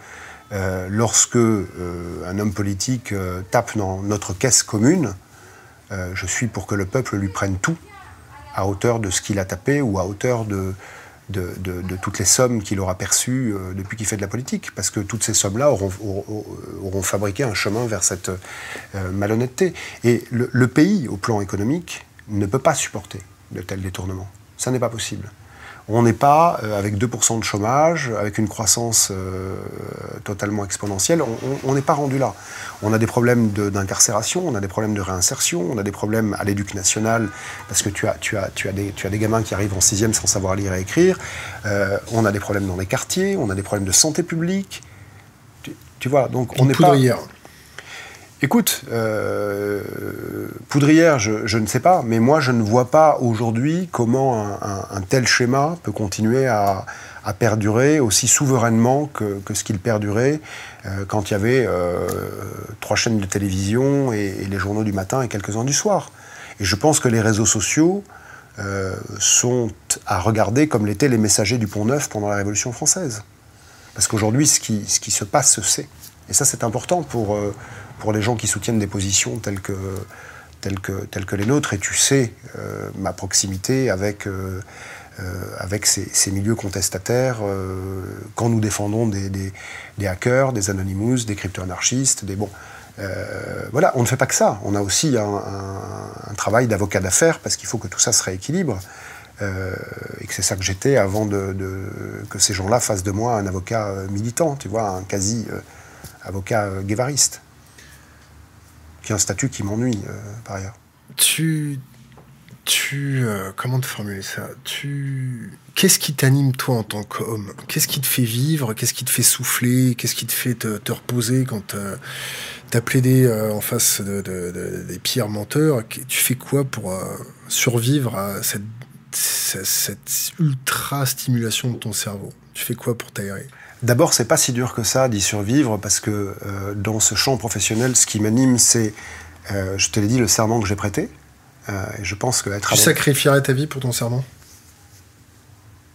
euh, lorsque un homme politique tape dans notre caisse commune, je suis pour que le peuple lui prenne tout à hauteur de ce qu'il a tapé ou à hauteur de, toutes les sommes qu'il aura perçues euh, depuis qu'il fait de la politique, parce que toutes ces sommes-là auront, fabriqué un chemin vers cette euh, malhonnêteté. Et le, pays, au plan économique, ne peut pas supporter de tels détournements. Ça n'est pas possible. On n'est pas euh, avec 2% de chômage, avec une croissance euh, totalement exponentielle, on n'est pas rendu là. On a des problèmes d'incarcération, on a des problèmes de réinsertion, on a des problèmes à l'éducation nationale, parce que tu as, tu, as, tu, as des, tu as des gamins qui arrivent en sixième sans savoir lire et écrire, euh, on a des problèmes dans les quartiers, on a des problèmes de santé publique. Tu, vois, donc on n'est pas... Écoute, euh, Poudrière, je, ne sais pas, mais moi je ne vois pas aujourd'hui comment un, tel schéma peut continuer à, perdurer aussi souverainement que, ce qu'il perdurait euh, quand il y avait euh, trois chaînes de télévision et, les journaux du matin et quelques-uns du soir. Et je pense que les réseaux sociaux sont à regarder comme l'étaient les messagers du Pont Neuf pendant la Révolution française. Parce qu'aujourd'hui, ce qui, se passe se sait. Et ça, c'est important pour pour les gens qui soutiennent des positions telles que, les nôtres. Et tu sais euh, ma proximité avec, euh, euh, ces, milieux contestataires quand nous défendons des, hackers, des anonymous, des crypto-anarchistes. Des, bon, voilà, on ne fait pas que ça. On a aussi un, travail d'avocat d'affaires parce qu'il faut que tout ça se rééquilibre. et que c'est ça que j'étais avant que ces gens-là fassent de moi un avocat militant, tu vois, un quasi avocat guévariste, qui a un statut qui m'ennuie par ailleurs. Tu tu euh, comment te formuler ça? Tu qu'est-ce qui t'anime toi en tant qu'homme? Qu'est-ce qui te fait vivre? Qu'est-ce qui te fait souffler? Qu'est-ce qui te fait te, reposer quand euh, t'as plaidé euh, en face des pires menteurs? Tu fais quoi pour survivre à cette, cette, ultra stimulation de ton cerveau? Tu fais quoi pour t'aérer? D'abord, c'est pas si dur que ça d'y survivre parce que dans ce champ professionnel, ce qui m'anime, c'est, je te l'ai dit, le serment que j'ai prêté. Euh, je pense que être tu sacrifierais ta vie pour ton serment?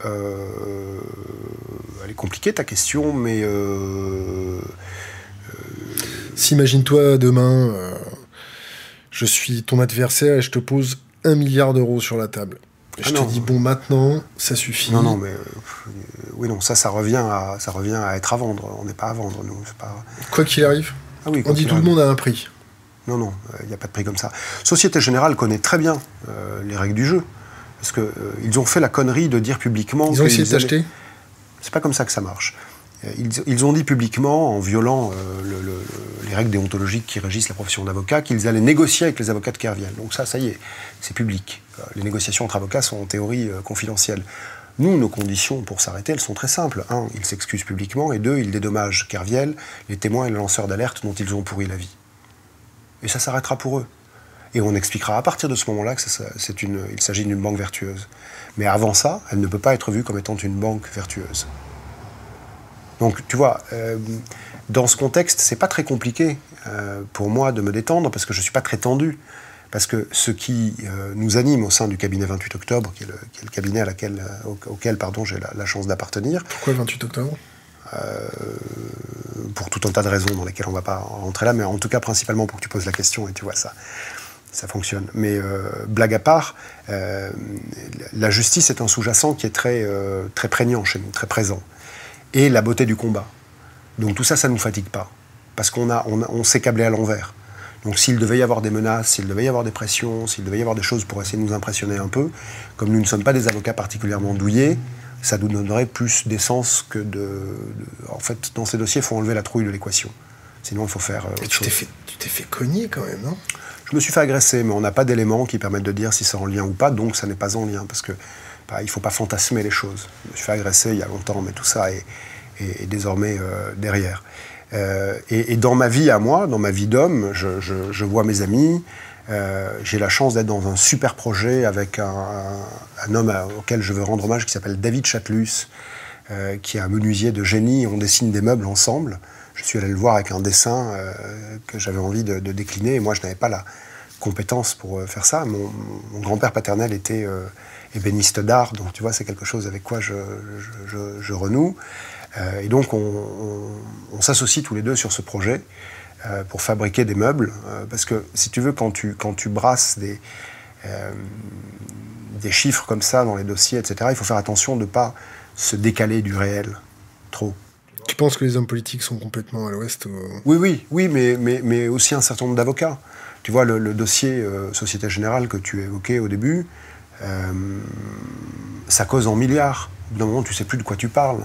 Euh, Elle est compliquée ta question, mais. Euh, S'imagine-toi demain, je suis ton adversaire et je te pose un milliard d'euros sur la table. Et je ah te dis bon maintenant ça suffit. Non non mais oui non ça ça revient à ça revient à être à vendre. On n'est pas à vendre nous. Pas... Quoi qu'il arrive. Ah oui, on dit tout le monde a un prix. Non, non, il n'y a pas de prix comme ça. Société Générale connaît très bien euh, les règles du jeu. Parce qu'ils euh, ont fait la connerie de dire publiquement. Ils ont essayé d'acheter C'est pas comme ça que ça marche. Euh, ils, ont dit publiquement, en violant les règles déontologiques qui régissent la profession d'avocat, qu'ils allaient négocier avec les avocats de Kerviel. Donc ça, ça y est, c'est public. Les négociations entre avocats sont en théorie confidentielles. Nous, nos conditions pour s'arrêter, elles sont très simples. Un, ils s'excusent publiquement, et deux, ils dédommagent Kerviel, les témoins et les lanceurs d'alerte dont ils ont pourri la vie et ça s'arrêtera pour eux. Et on expliquera à partir de ce moment-là qu'il s'agit d'une banque vertueuse. Mais avant ça, elle ne peut pas être vue comme étant une banque vertueuse. Donc, tu vois, euh, dans ce contexte, c'est pas très compliqué euh, pour moi de me détendre parce que je suis pas très tendu. Parce que ce qui euh, nous anime au sein du cabinet 28 octobre, qui est le, cabinet à laquelle, auquel pardon, j'ai la, la, chance d'appartenir. Pourquoi 28 octobre? Pour tout un tas de raisons dans lesquelles on ne va pas rentrer là, mais en tout cas principalement pour que tu poses la question et tu vois ça. Ça fonctionne. Mais euh, blague à part, euh, la justice est un sous-jacent qui est très, très prégnant chez nous, très présent. Et la beauté du combat. Donc tout ça, ça ne nous fatigue pas. Parce qu'on a, on, on s'est câblé à l'envers. Donc s'il devait y avoir des menaces, s'il devait y avoir des pressions, s'il devait y avoir des choses pour essayer de nous impressionner un peu, comme nous ne sommes pas des avocats particulièrement douillés, ça nous donnerait plus d'essence que de, En fait, dans ces dossiers, il faut enlever la trouille de l'équation. Sinon, il faut faire euh, autre tu chose. Fait, tu t'es fait cogner quand même, non? Je me suis fait agresser, mais on n'a pas d'éléments qui permettent de dire si c'est en lien ou pas, donc ça n'est pas en lien, parce que bah, il faut pas fantasmer les choses. Je me suis fait agresser il y a longtemps, mais tout ça est, désormais euh, derrière. Euh, et, dans ma vie à moi, dans ma vie d'homme, je, vois mes amis, euh, j'ai la chance d'être dans un super projet avec un, homme auquel je veux rendre hommage qui s'appelle David Chatelus, qui est un menuisier de génie. On dessine des meubles ensemble. Je suis allé le voir avec un dessin que j'avais envie de, décliner et moi je n'avais pas la compétence pour faire ça. Mon, grand-père paternel était ébéniste d'art, donc tu vois, c'est quelque chose avec quoi je, renoue. et donc on s'associe tous les deux sur ce projet. Euh, pour fabriquer des meubles. Euh, parce que si tu veux, quand tu, quand tu brasses des, euh, des chiffres comme ça dans les dossiers, etc., il faut faire attention de ne pas se décaler du réel trop. Tu penses que les hommes politiques sont complètement à l'ouest Oui, oui, oui, mais, mais, mais, aussi un certain nombre d'avocats. Tu vois, le, dossier Société Générale que tu évoquais au début, ça cause en milliards. D'un moment, tu sais plus de quoi tu parles.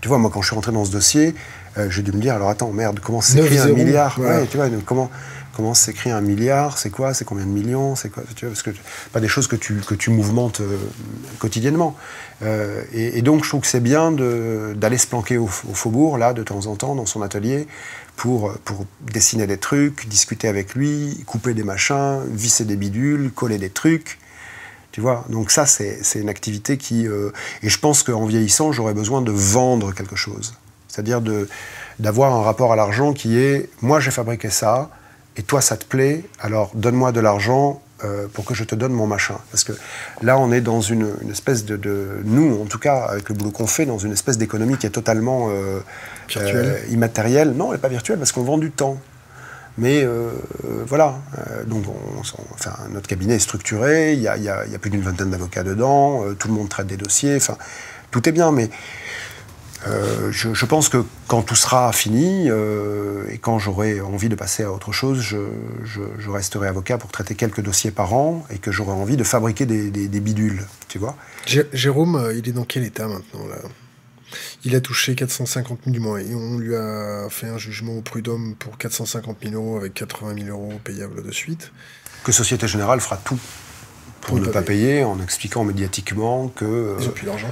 tu vois, moi, quand je suis rentré dans ce dossier, euh, j'ai dû me dire, alors attends, merde, comment s'écrit un milliard? Ouais. tu vois, comment, comment s'écrit un milliard C'est quoi C'est combien de millions C'est quoi tu vois, Parce que pas des choses que tu, que tu mouvementes euh, quotidiennement. Euh, et, donc, je trouve que c'est bien d'aller se planquer au, faubourg, là, de temps en temps, dans son atelier, pour, pour dessiner des trucs, discuter avec lui, couper des machins, visser des bidules, coller des trucs. Tu vois, donc ça, c'est une activité qui... et je pense qu'en vieillissant, j'aurais besoin de vendre quelque chose. C'est-à-dire d'avoir un rapport à l'argent qui est moi j'ai fabriqué ça et toi ça te plaît, alors donne-moi de l'argent euh, pour que je te donne mon machin. Parce que là on est dans une, espèce de, Nous en tout cas, avec le boulot qu'on fait, dans une espèce d'économie qui est totalement euh, euh, immatérielle. Non, elle n'est pas virtuelle parce qu'on vend du temps. Mais voilà, donc enfin, notre cabinet est structuré, il y a, y a plus d'une vingtaine d'avocats dedans, tout le monde traite des dossiers, enfin, tout est bien, mais Euh, je, pense que quand tout sera fini euh, et quand j'aurai envie de passer à autre chose, je, resterai avocat pour traiter quelques dossiers par an et que j'aurai envie de fabriquer des, bidules, tu vois. Jérôme, euh, il est dans quel état maintenant là? Il a touché 450 000 du mois et on lui a fait un jugement au prud'homme pour 450 000 euros avec 80 000 euros payables de suite. Que Société Générale fera tout pour, ne pas payer. en expliquant médiatiquement que... Ils n'ont plus d'argent.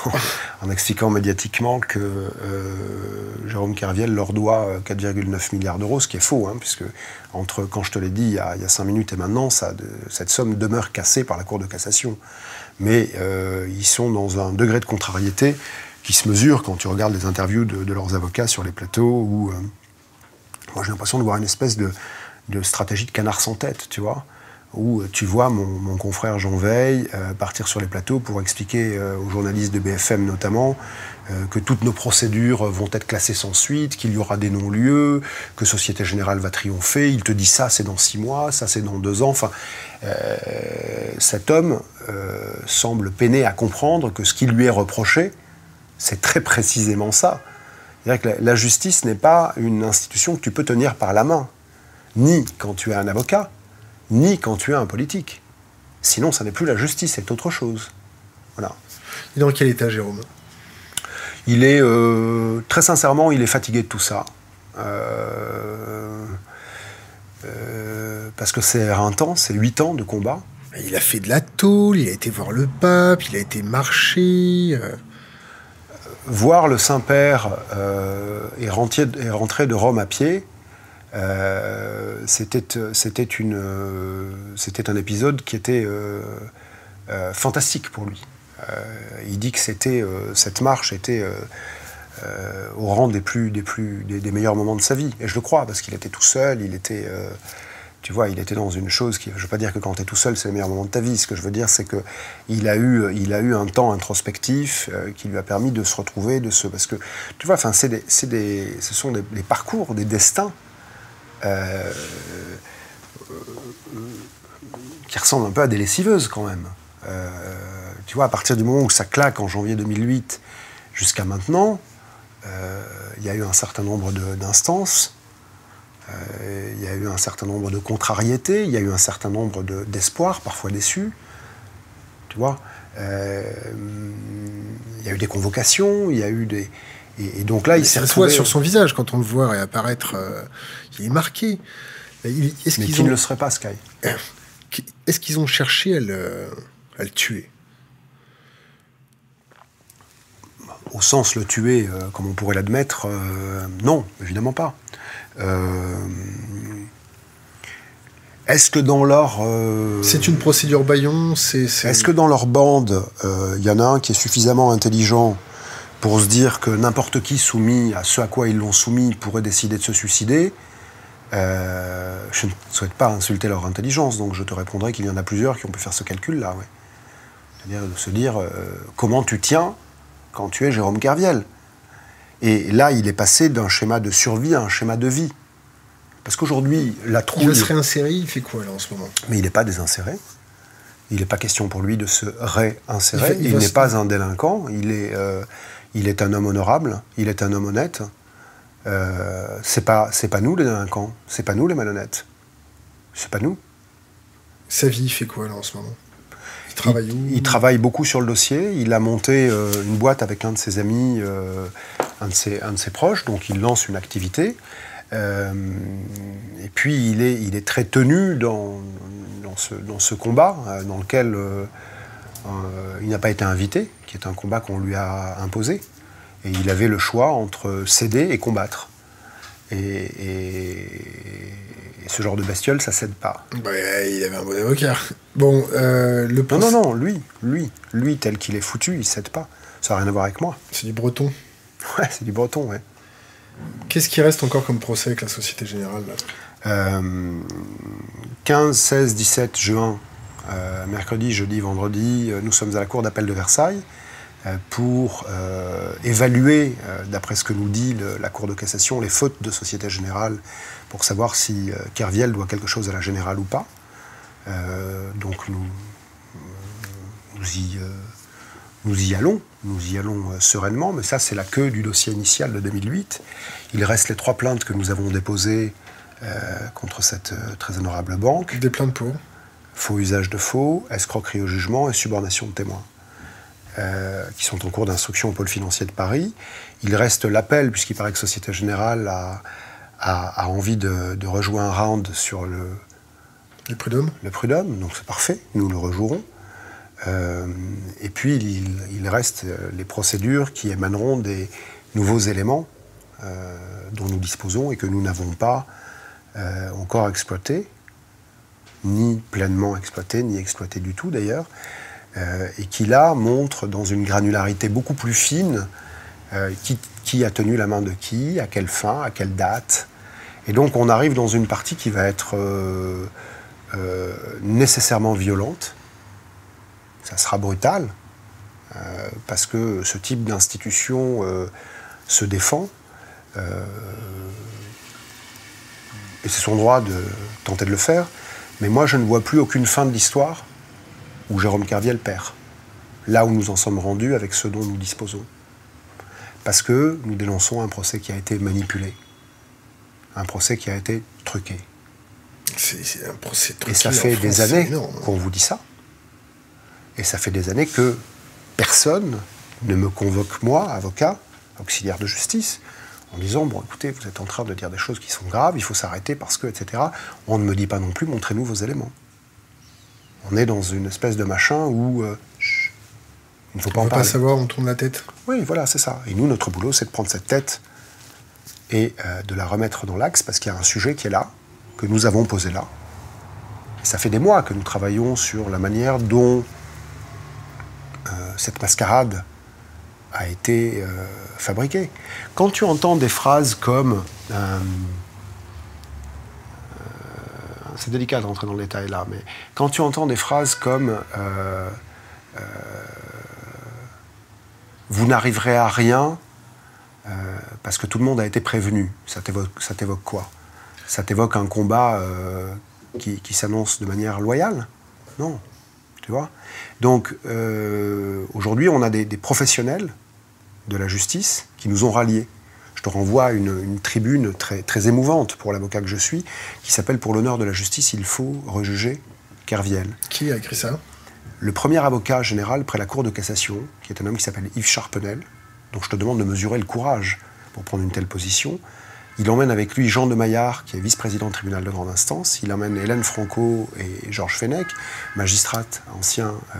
en expliquant médiatiquement que euh, Jérôme Kerviel leur doit 4,9 euh, milliards d'euros, ce qui est faux, hein, puisque entre quand je te l'ai dit il y, a, cinq minutes et maintenant, cette somme demeure cassée par la Cour de cassation. Mais euh, ils sont dans un degré de contrariété qui se mesure quand tu regardes les interviews de, leurs avocats sur les plateaux, où moi j'ai l'impression de voir une espèce de, de stratégie de canard sans tête, tu vois où tu vois mon, confrère Jean Veil euh, partir sur les plateaux pour expliquer euh, aux journalistes de BFM notamment euh, que toutes nos procédures vont être classées sans suite, qu'il y aura des non-lieux, que Société Générale va triompher. Il te dit ça, c'est dans six mois, ça, c'est dans deux ans. Enfin, cet homme semble peiner à comprendre que ce qui lui est reproché, c'est très précisément ça. C'est-à-dire que la justice n'est pas une institution que tu peux tenir par la main, ni quand tu es un avocat, ni quand tu es un politique. Sinon, ça n'est plus la justice, c'est autre chose. Voilà. Et dans quel état, Jérôme? Il est, euh, très sincèrement, il est fatigué de tout ça. Euh, euh, parce que c'est un temps, c'est huit ans de combat. Il a fait de la tôle, il a été voir le pape, il a été marché. Voir le Saint-Père et rentrer de Rome à pied, euh, c'était c'était une euh, c'était un épisode qui était euh, fantastique pour lui. il dit que c'était cette marche était au rang des plus des plus des, meilleurs moments de sa vie et je le crois parce qu'il était tout seul, il était tu vois, il était dans une chose qui, je veux pas dire que quand tu es tout seul, c'est le meilleur moment de ta vie. Ce que je veux dire, c'est qu'il a eu, il a eu un temps introspectif qui lui a permis de se retrouver, de se, parce que, tu vois, enfin, c'est des, des, ce sont des, des, parcours, des destins euh, qui ressemble un peu à des lessiveuses quand même. Euh, tu vois, à partir du moment où ça claque en janvier 2008 jusqu'à maintenant, euh, il y a eu un certain nombre d'instances, il y a eu un certain nombre de contrariétés, il y a eu un certain nombre d'espoirs, parfois déçus. Tu vois Il y a eu des convocations, il y a eu des, et, donc là, il s'est retrouvé... sur son visage quand on le voit réapparaître. Euh, il est marqué. est-ce Mais qui ne le serait pas, Sky Est-ce qu'ils ont cherché à le, à le tuer? Au sens le tuer, euh, comme on pourrait l'admettre, euh, non, évidemment pas. Est-ce que dans leur... C'est une procédure baillon Est-ce que dans leur bande, il y en a un qui est suffisamment intelligent pour se dire que n'importe qui soumis à ce à quoi ils l'ont soumis pourrait décider de se suicider, euh, je ne souhaite pas insulter leur intelligence, donc je te répondrai qu'il y en a plusieurs qui ont pu faire ce calcul-là. C'est-à-dire de se dire euh, comment tu tiens quand tu es Jérôme Kerviel. Et là, il est passé d'un schéma de survie à un schéma de vie. Parce qu'aujourd'hui, la trouille. Il va se réinsérer, il fait quoi là en ce moment? Mais il n'est pas désinséré. Il n'est pas question pour lui de se réinsérer. Il, n'est pas un délinquant. Il est, euh, il est un homme honorable, il est un homme honnête. Euh, c'est pas c'est pas nous les délinquants, c'est pas nous les malhonnêtes, c'est pas nous. Sa vie fait quoi là en ce moment? Il travaille où? Il travaille beaucoup sur le dossier. Il a monté euh, une boîte avec un de ses amis, euh, un, de ses, un de ses proches, donc il lance une activité. Euh, et puis il est, il est très tenu dans, dans, ce, dans ce combat dans lequel euh, il n'a pas été invité, qui est un combat qu'on lui a imposé. Et il avait le choix entre céder et combattre. Et, ce genre de bestiole, ça cède pas. Bah, il avait un bon avocat. Bon, euh, le Non, non, non, lui, lui, lui, tel qu'il est foutu, il cède pas. Ça n'a rien à voir avec moi. C'est du breton. Ouais, c'est du breton, ouais. Qu'est-ce qui reste encore comme procès avec la Société Générale 15, 16, 17 juin euh, mercredi, jeudi, vendredi, euh, nous sommes à la cour d'appel de Versailles euh, pour évaluer, d'après ce que nous dit la Cour de cassation, les fautes de Société Générale pour savoir si Kerviel doit quelque chose à la Générale ou pas. donc nous, y allons, nous y allons sereinement, mais ça c'est la queue du dossier initial de 2008. Il reste les trois plaintes que nous avons déposées contre cette très honorable banque. Des plaintes pour Faux usage de faux, escroquerie au jugement et subornation de témoins. qui sont en cours d'instruction au pôle financier de Paris. Il reste l'appel, puisqu'il paraît que Société Générale a, a, envie de, de, rejouer un round sur le, le prud'homme. Le prud'homme, donc c'est parfait, nous le rejouerons. Euh, et puis il, reste euh, les procédures qui émaneront des nouveaux éléments euh, dont nous disposons et que nous n'avons pas encore exploités, ni pleinement exploités, ni exploités du tout d'ailleurs, et qui là montrent dans une granularité beaucoup plus fine qui, qui, a tenu la main de qui, à quelle fin, à quelle date. Et donc on arrive dans une partie qui va être euh, nécessairement violente, ça sera brutal, euh, parce que ce type d'institution euh, se défend, et c'est son droit de tenter de le faire, mais moi je ne vois plus aucune fin de l'histoire où Jérôme Kerviel perd, là où nous en sommes rendus avec ce dont nous disposons. Parce que nous dénonçons un procès qui a été manipulé, un procès qui a été truqué. C'est un procès Et ça fait des années qu'on vous dit ça. Et ça fait des années que personne ne me convoque, moi, avocat, auxiliaire de justice, en disant Bon, écoutez, vous êtes en train de dire des choses qui sont graves, il faut s'arrêter parce que, etc. On ne me dit pas non plus Montrez-nous vos éléments. On est dans une espèce de machin où. Euh, il ne faut pas on en pas savoir, on tourne la tête. Oui, voilà, c'est ça. Et nous, notre boulot, c'est de prendre cette tête et euh, de la remettre dans l'axe parce qu'il y a un sujet qui est là, que nous avons posé là. Et ça fait des mois que nous travaillons sur la manière dont euh, cette mascarade a été euh, fabriquée. Quand tu entends des phrases comme... Euh, c'est délicat de rentrer dans le détail là, mais quand tu entends des phrases comme vous n'arriverez à rien parce que tout le monde a été prévenu, ça t'évoque quoi? Ça t'évoque un combat euh, qui, s'annonce de manière loyale? Non. Tu vois? Donc, euh, aujourd'hui, on a des, professionnels de la justice qui nous ont ralliés. Je te renvoie à une, tribune très, très émouvante pour l'avocat que je suis, qui s'appelle Pour l'honneur de la justice, il faut rejuger Kerviel. Qui a écrit ça? Le premier avocat général près la Cour de cassation, qui est un homme qui s'appelle Yves Charpenel, dont je te demande de mesurer le courage pour prendre une telle position. Il emmène avec lui Jean de Maillard, qui est vice-président du tribunal de grande instance. Il emmène Hélène Franco et Georges Fenech, magistrate, ancien euh,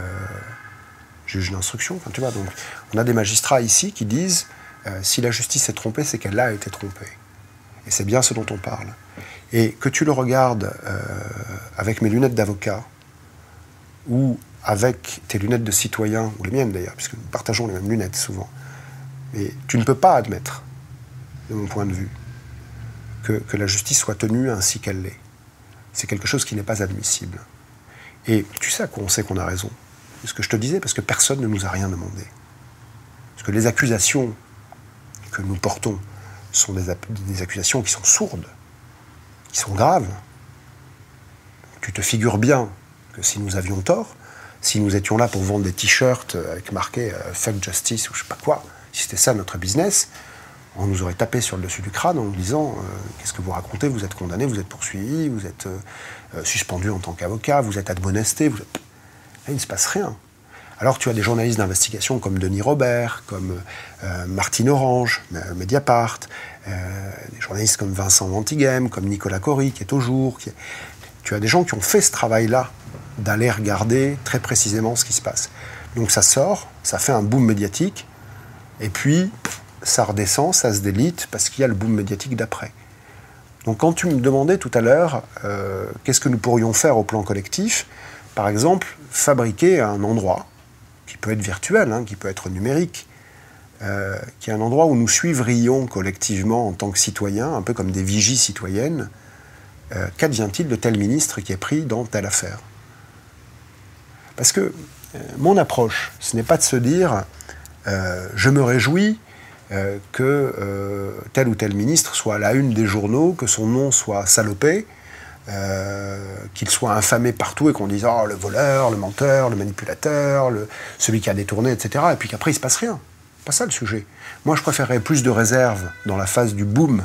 juge d'instruction. Tu vois, donc on a des magistrats ici qui disent euh, si la justice est trompée, c'est qu'elle a été trompée. Et c'est bien ce dont on parle. Et que tu le regardes euh, avec mes lunettes d'avocat ou avec tes lunettes de citoyen, ou les miennes d'ailleurs, puisque nous partageons les mêmes lunettes souvent, mais tu ne peux pas admettre, de mon point de vue, que, la justice soit tenue ainsi qu'elle l'est. C'est quelque chose qui n'est pas admissible. Et tu sais à quoi on sait qu'on a raison ce que je te disais, parce que personne ne nous a rien demandé. Parce que les accusations que nous portons sont des, accusations qui sont sourdes, qui sont graves. Tu te figures bien que si nous avions tort, si nous étions là pour vendre des t-shirts avec marqué euh, Fuck Justice ou je sais pas quoi, si c'était ça notre business, on nous aurait tapé sur le dessus du crâne en nous disant euh, Qu'est-ce que vous racontez Vous êtes condamné, vous êtes poursuivi, vous êtes euh, euh, suspendu en tant qu'avocat, vous êtes admonesté. Vous il ne se passe rien. Alors tu as des journalistes d'investigation comme Denis Robert, comme Martine Orange, Mediapart, des journalistes comme Vincent Ventigem, comme Nicolas Cory qui est au jour. Tu as des gens qui ont fait ce travail-là d'aller regarder très précisément ce qui se passe. Donc ça sort, ça fait un boom médiatique, et puis ça redescend, ça se délite, parce qu'il y a le boom médiatique d'après. Donc quand tu me demandais tout à l'heure euh, qu'est-ce que nous pourrions faire au plan collectif, par exemple, fabriquer un endroit, qui peut être virtuel, hein, qui peut être numérique, euh, qui est un endroit où nous suivrions collectivement en tant que citoyens, un peu comme des vigies citoyennes, euh, qu'advient-il de tel ministre qui est pris dans telle affaire? Parce que mon approche, ce n'est pas de se dire je me réjouis euh, que euh, tel ou tel ministre soit à la une des journaux, que son nom soit salopé, euh, qu'il soit infamé partout et qu'on dise oh le voleur, le menteur, le manipulateur, le, celui qui a détourné, etc. Et puis qu'après il se passe rien. Pas ça le sujet. Moi je préférerais plus de réserve dans la phase du boom.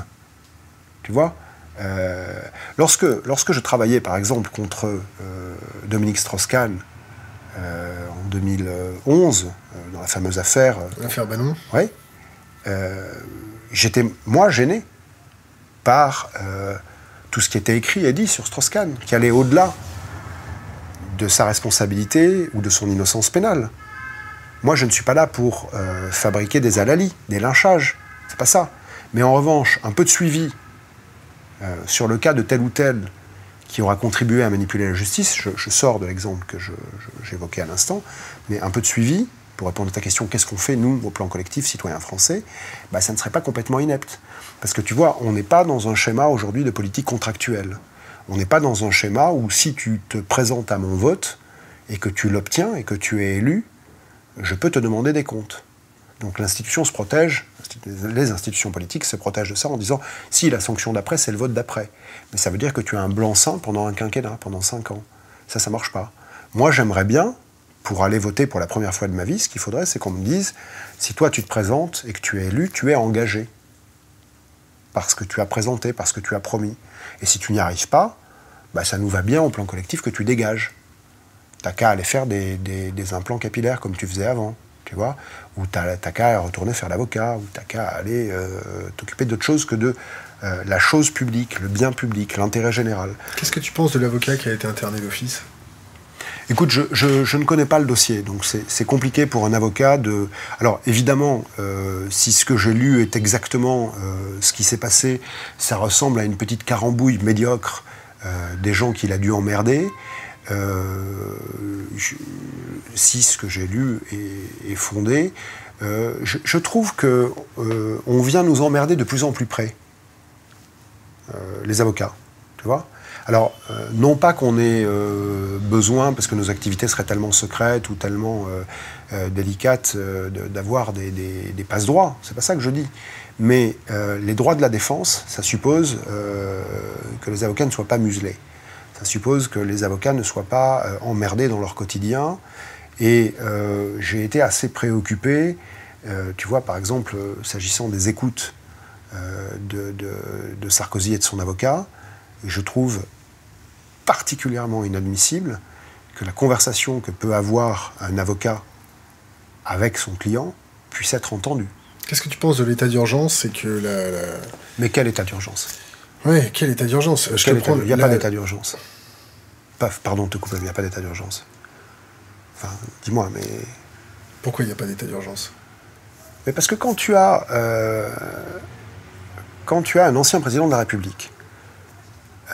Tu vois euh, lorsque, lorsque je travaillais par exemple contre euh, Dominique Strauss-Kahn en 2011, dans la fameuse affaire. L'affaire Bannon Oui. J'étais, moi, gêné par tout ce qui était écrit et dit sur Strauss-Kahn, qui allait au-delà de sa responsabilité ou de son innocence pénale. Moi, je ne suis pas là pour euh, fabriquer des alalis, des lynchages. C'est pas ça. Mais en revanche, un peu de suivi euh, sur le cas de tel ou tel qui aura contribué à manipuler la justice, je, sors de l'exemple que j'évoquais à l'instant, mais un peu de suivi, pour répondre à ta question, qu'est-ce qu'on fait, nous, au plan collectif, citoyens français, bah, ça ne serait pas complètement inepte. Parce que tu vois, on n'est pas dans un schéma aujourd'hui de politique contractuelle. On n'est pas dans un schéma où si tu te présentes à mon vote et que tu l'obtiens et que tu es élu, je peux te demander des comptes. Donc l'institution se protège, les institutions politiques se protègent de ça en disant si la sanction d'après, c'est le vote d'après. Mais ça veut dire que tu as un blanc-seing pendant un quinquennat, pendant cinq ans. Ça, ça marche pas. Moi, j'aimerais bien, pour aller voter pour la première fois de ma vie, ce qu'il faudrait, c'est qu'on me dise si toi tu te présentes et que tu es élu, tu es engagé parce que tu as présenté, parce que tu as promis. Et si tu n'y arrives pas, bah, ça nous va bien au plan collectif que tu dégages. T'as qu'à aller faire des, implants capillaires comme tu faisais avant, tu vois, ou t'as qu'à retourner faire l'avocat, ou t'as qu'à aller euh, t'occuper d'autre chose que de euh, la chose publique, le bien public, l'intérêt général. Qu'est-ce que tu penses de l'avocat qui a été interné d'office? Écoute, je, ne connais pas le dossier, donc c'est compliqué pour un avocat de... Alors évidemment, euh, si ce que j'ai lu est exactement euh, ce qui s'est passé, ça ressemble à une petite carambouille médiocre euh, des gens qu'il a dû emmerder. si ce que j'ai lu est, fondé, je, je, trouve que on vient nous emmerder de plus en plus près, les avocats, tu vois alors, euh, non pas qu'on ait euh, besoin, parce que nos activités seraient tellement secrètes ou tellement euh, délicates, d'avoir des, des passe-droits, c'est pas ça que je dis. Mais les droits de la défense, ça suppose que les avocats ne soient pas muselés. Ça suppose que les avocats ne soient pas emmerdés dans leur quotidien. Et j'ai été assez préoccupé, tu vois, par exemple, s'agissant des écoutes de, de, Sarkozy et de son avocat, je trouve particulièrement inadmissible que la conversation que peut avoir un avocat avec son client puisse être entendue. Qu'est-ce que tu penses de l'état d'urgence C'est que la, Mais quel état d'urgence? Oui, quel état d'urgence? Il n'y a pas d'état d'urgence. Pardon de te couper, il n'y a pas d'état d'urgence. Enfin, dis-moi, mais... Pourquoi il n'y a pas d'état d'urgence? Mais parce que quand tu as... Euh, quand tu as un ancien président de la République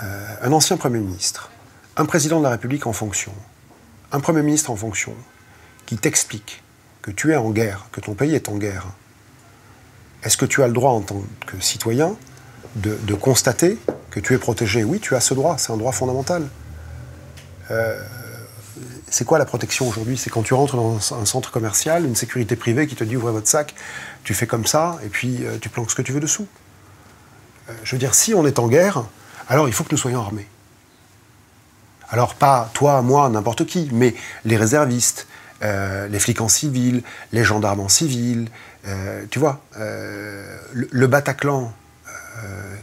euh, un ancien Premier ministre, un président de la République en fonction, un Premier ministre en fonction, qui t'explique que tu es en guerre, que ton pays est en guerre, est-ce que tu as le droit en tant que citoyen de, constater que tu es protégé? Oui, tu as ce droit, c'est un droit fondamental. Euh, c'est quoi la protection aujourd'hui? C'est quand tu rentres dans un centre commercial, une sécurité privée qui te dit ouvrez votre sac, tu fais comme ça, et puis euh, tu planques ce que tu veux dessous. je veux dire, si on est en guerre, alors il faut que nous soyons armés. Alors pas toi, moi, n'importe qui, mais les réservistes, euh, les flics en civil, les gendarmes en civil, euh, tu vois, euh, le, Bataclan,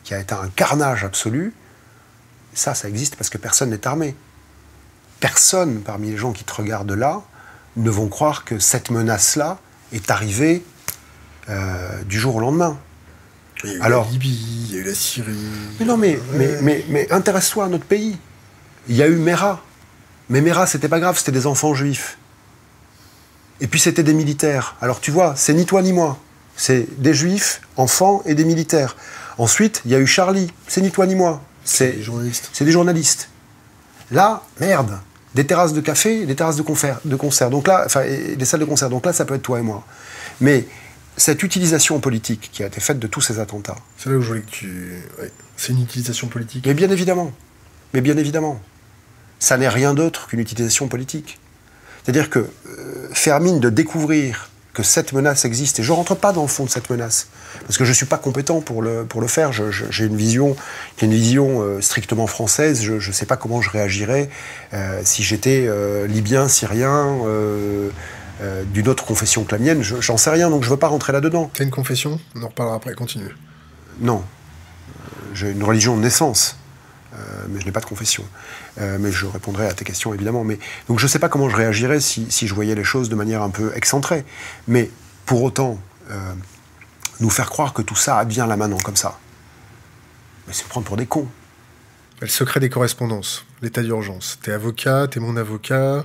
qui a été un carnage absolu, ça, ça existe parce que personne n'est armé. Personne parmi les gens qui te regardent là ne vont croire que cette menace-là est arrivée du jour au lendemain. Il y a eu Alors, la Libye, il y a eu la Syrie. Mais non, mais, mais, mais, intéresse-toi à notre pays. Il y a eu Mera. Mais Mera, c'était pas grave, c'était des enfants juifs. Et puis c'était des militaires. Alors tu vois, c'est ni toi ni moi. C'est des juifs, enfants et des militaires. Ensuite, il y a eu Charlie. C'est ni toi ni moi. C'est des journalistes. C'est des journalistes. Là, merde. Des terrasses de café, des terrasses de concert. De concert. Donc là, enfin, des salles de concert. Donc là, ça peut être toi et moi. Mais cette utilisation politique qui a été faite de tous ces attentats. C'est là où je voulais que tu. C'est une utilisation politique. Mais bien évidemment. Mais bien évidemment. Ça n'est rien d'autre qu'une utilisation politique. C'est-à-dire que euh, faire mine de découvrir que cette menace existe. Et je ne rentre pas dans le fond de cette menace, parce que je ne suis pas compétent pour le, pour le faire. J'ai une vision qui est une vision euh, strictement française. Je ne sais pas comment je réagirais euh, si j'étais euh, libyen, syrien, d'une autre confession que la mienne. J'en sais rien, donc je ne veux pas rentrer là-dedans. T'as une confession? On en reparlera après, continue. Non. J'ai une religion de naissance. mais je n'ai pas de confession. mais je répondrai à tes questions évidemment. Mais, donc je ne sais pas comment je réagirais si, si, je voyais les choses de manière un peu excentrée. Mais pour autant, nous faire croire que tout ça advient là maintenant comme ça, mais c'est prendre pour des cons. Le secret des correspondances, l'état d'urgence. T'es avocat, t'es mon avocat.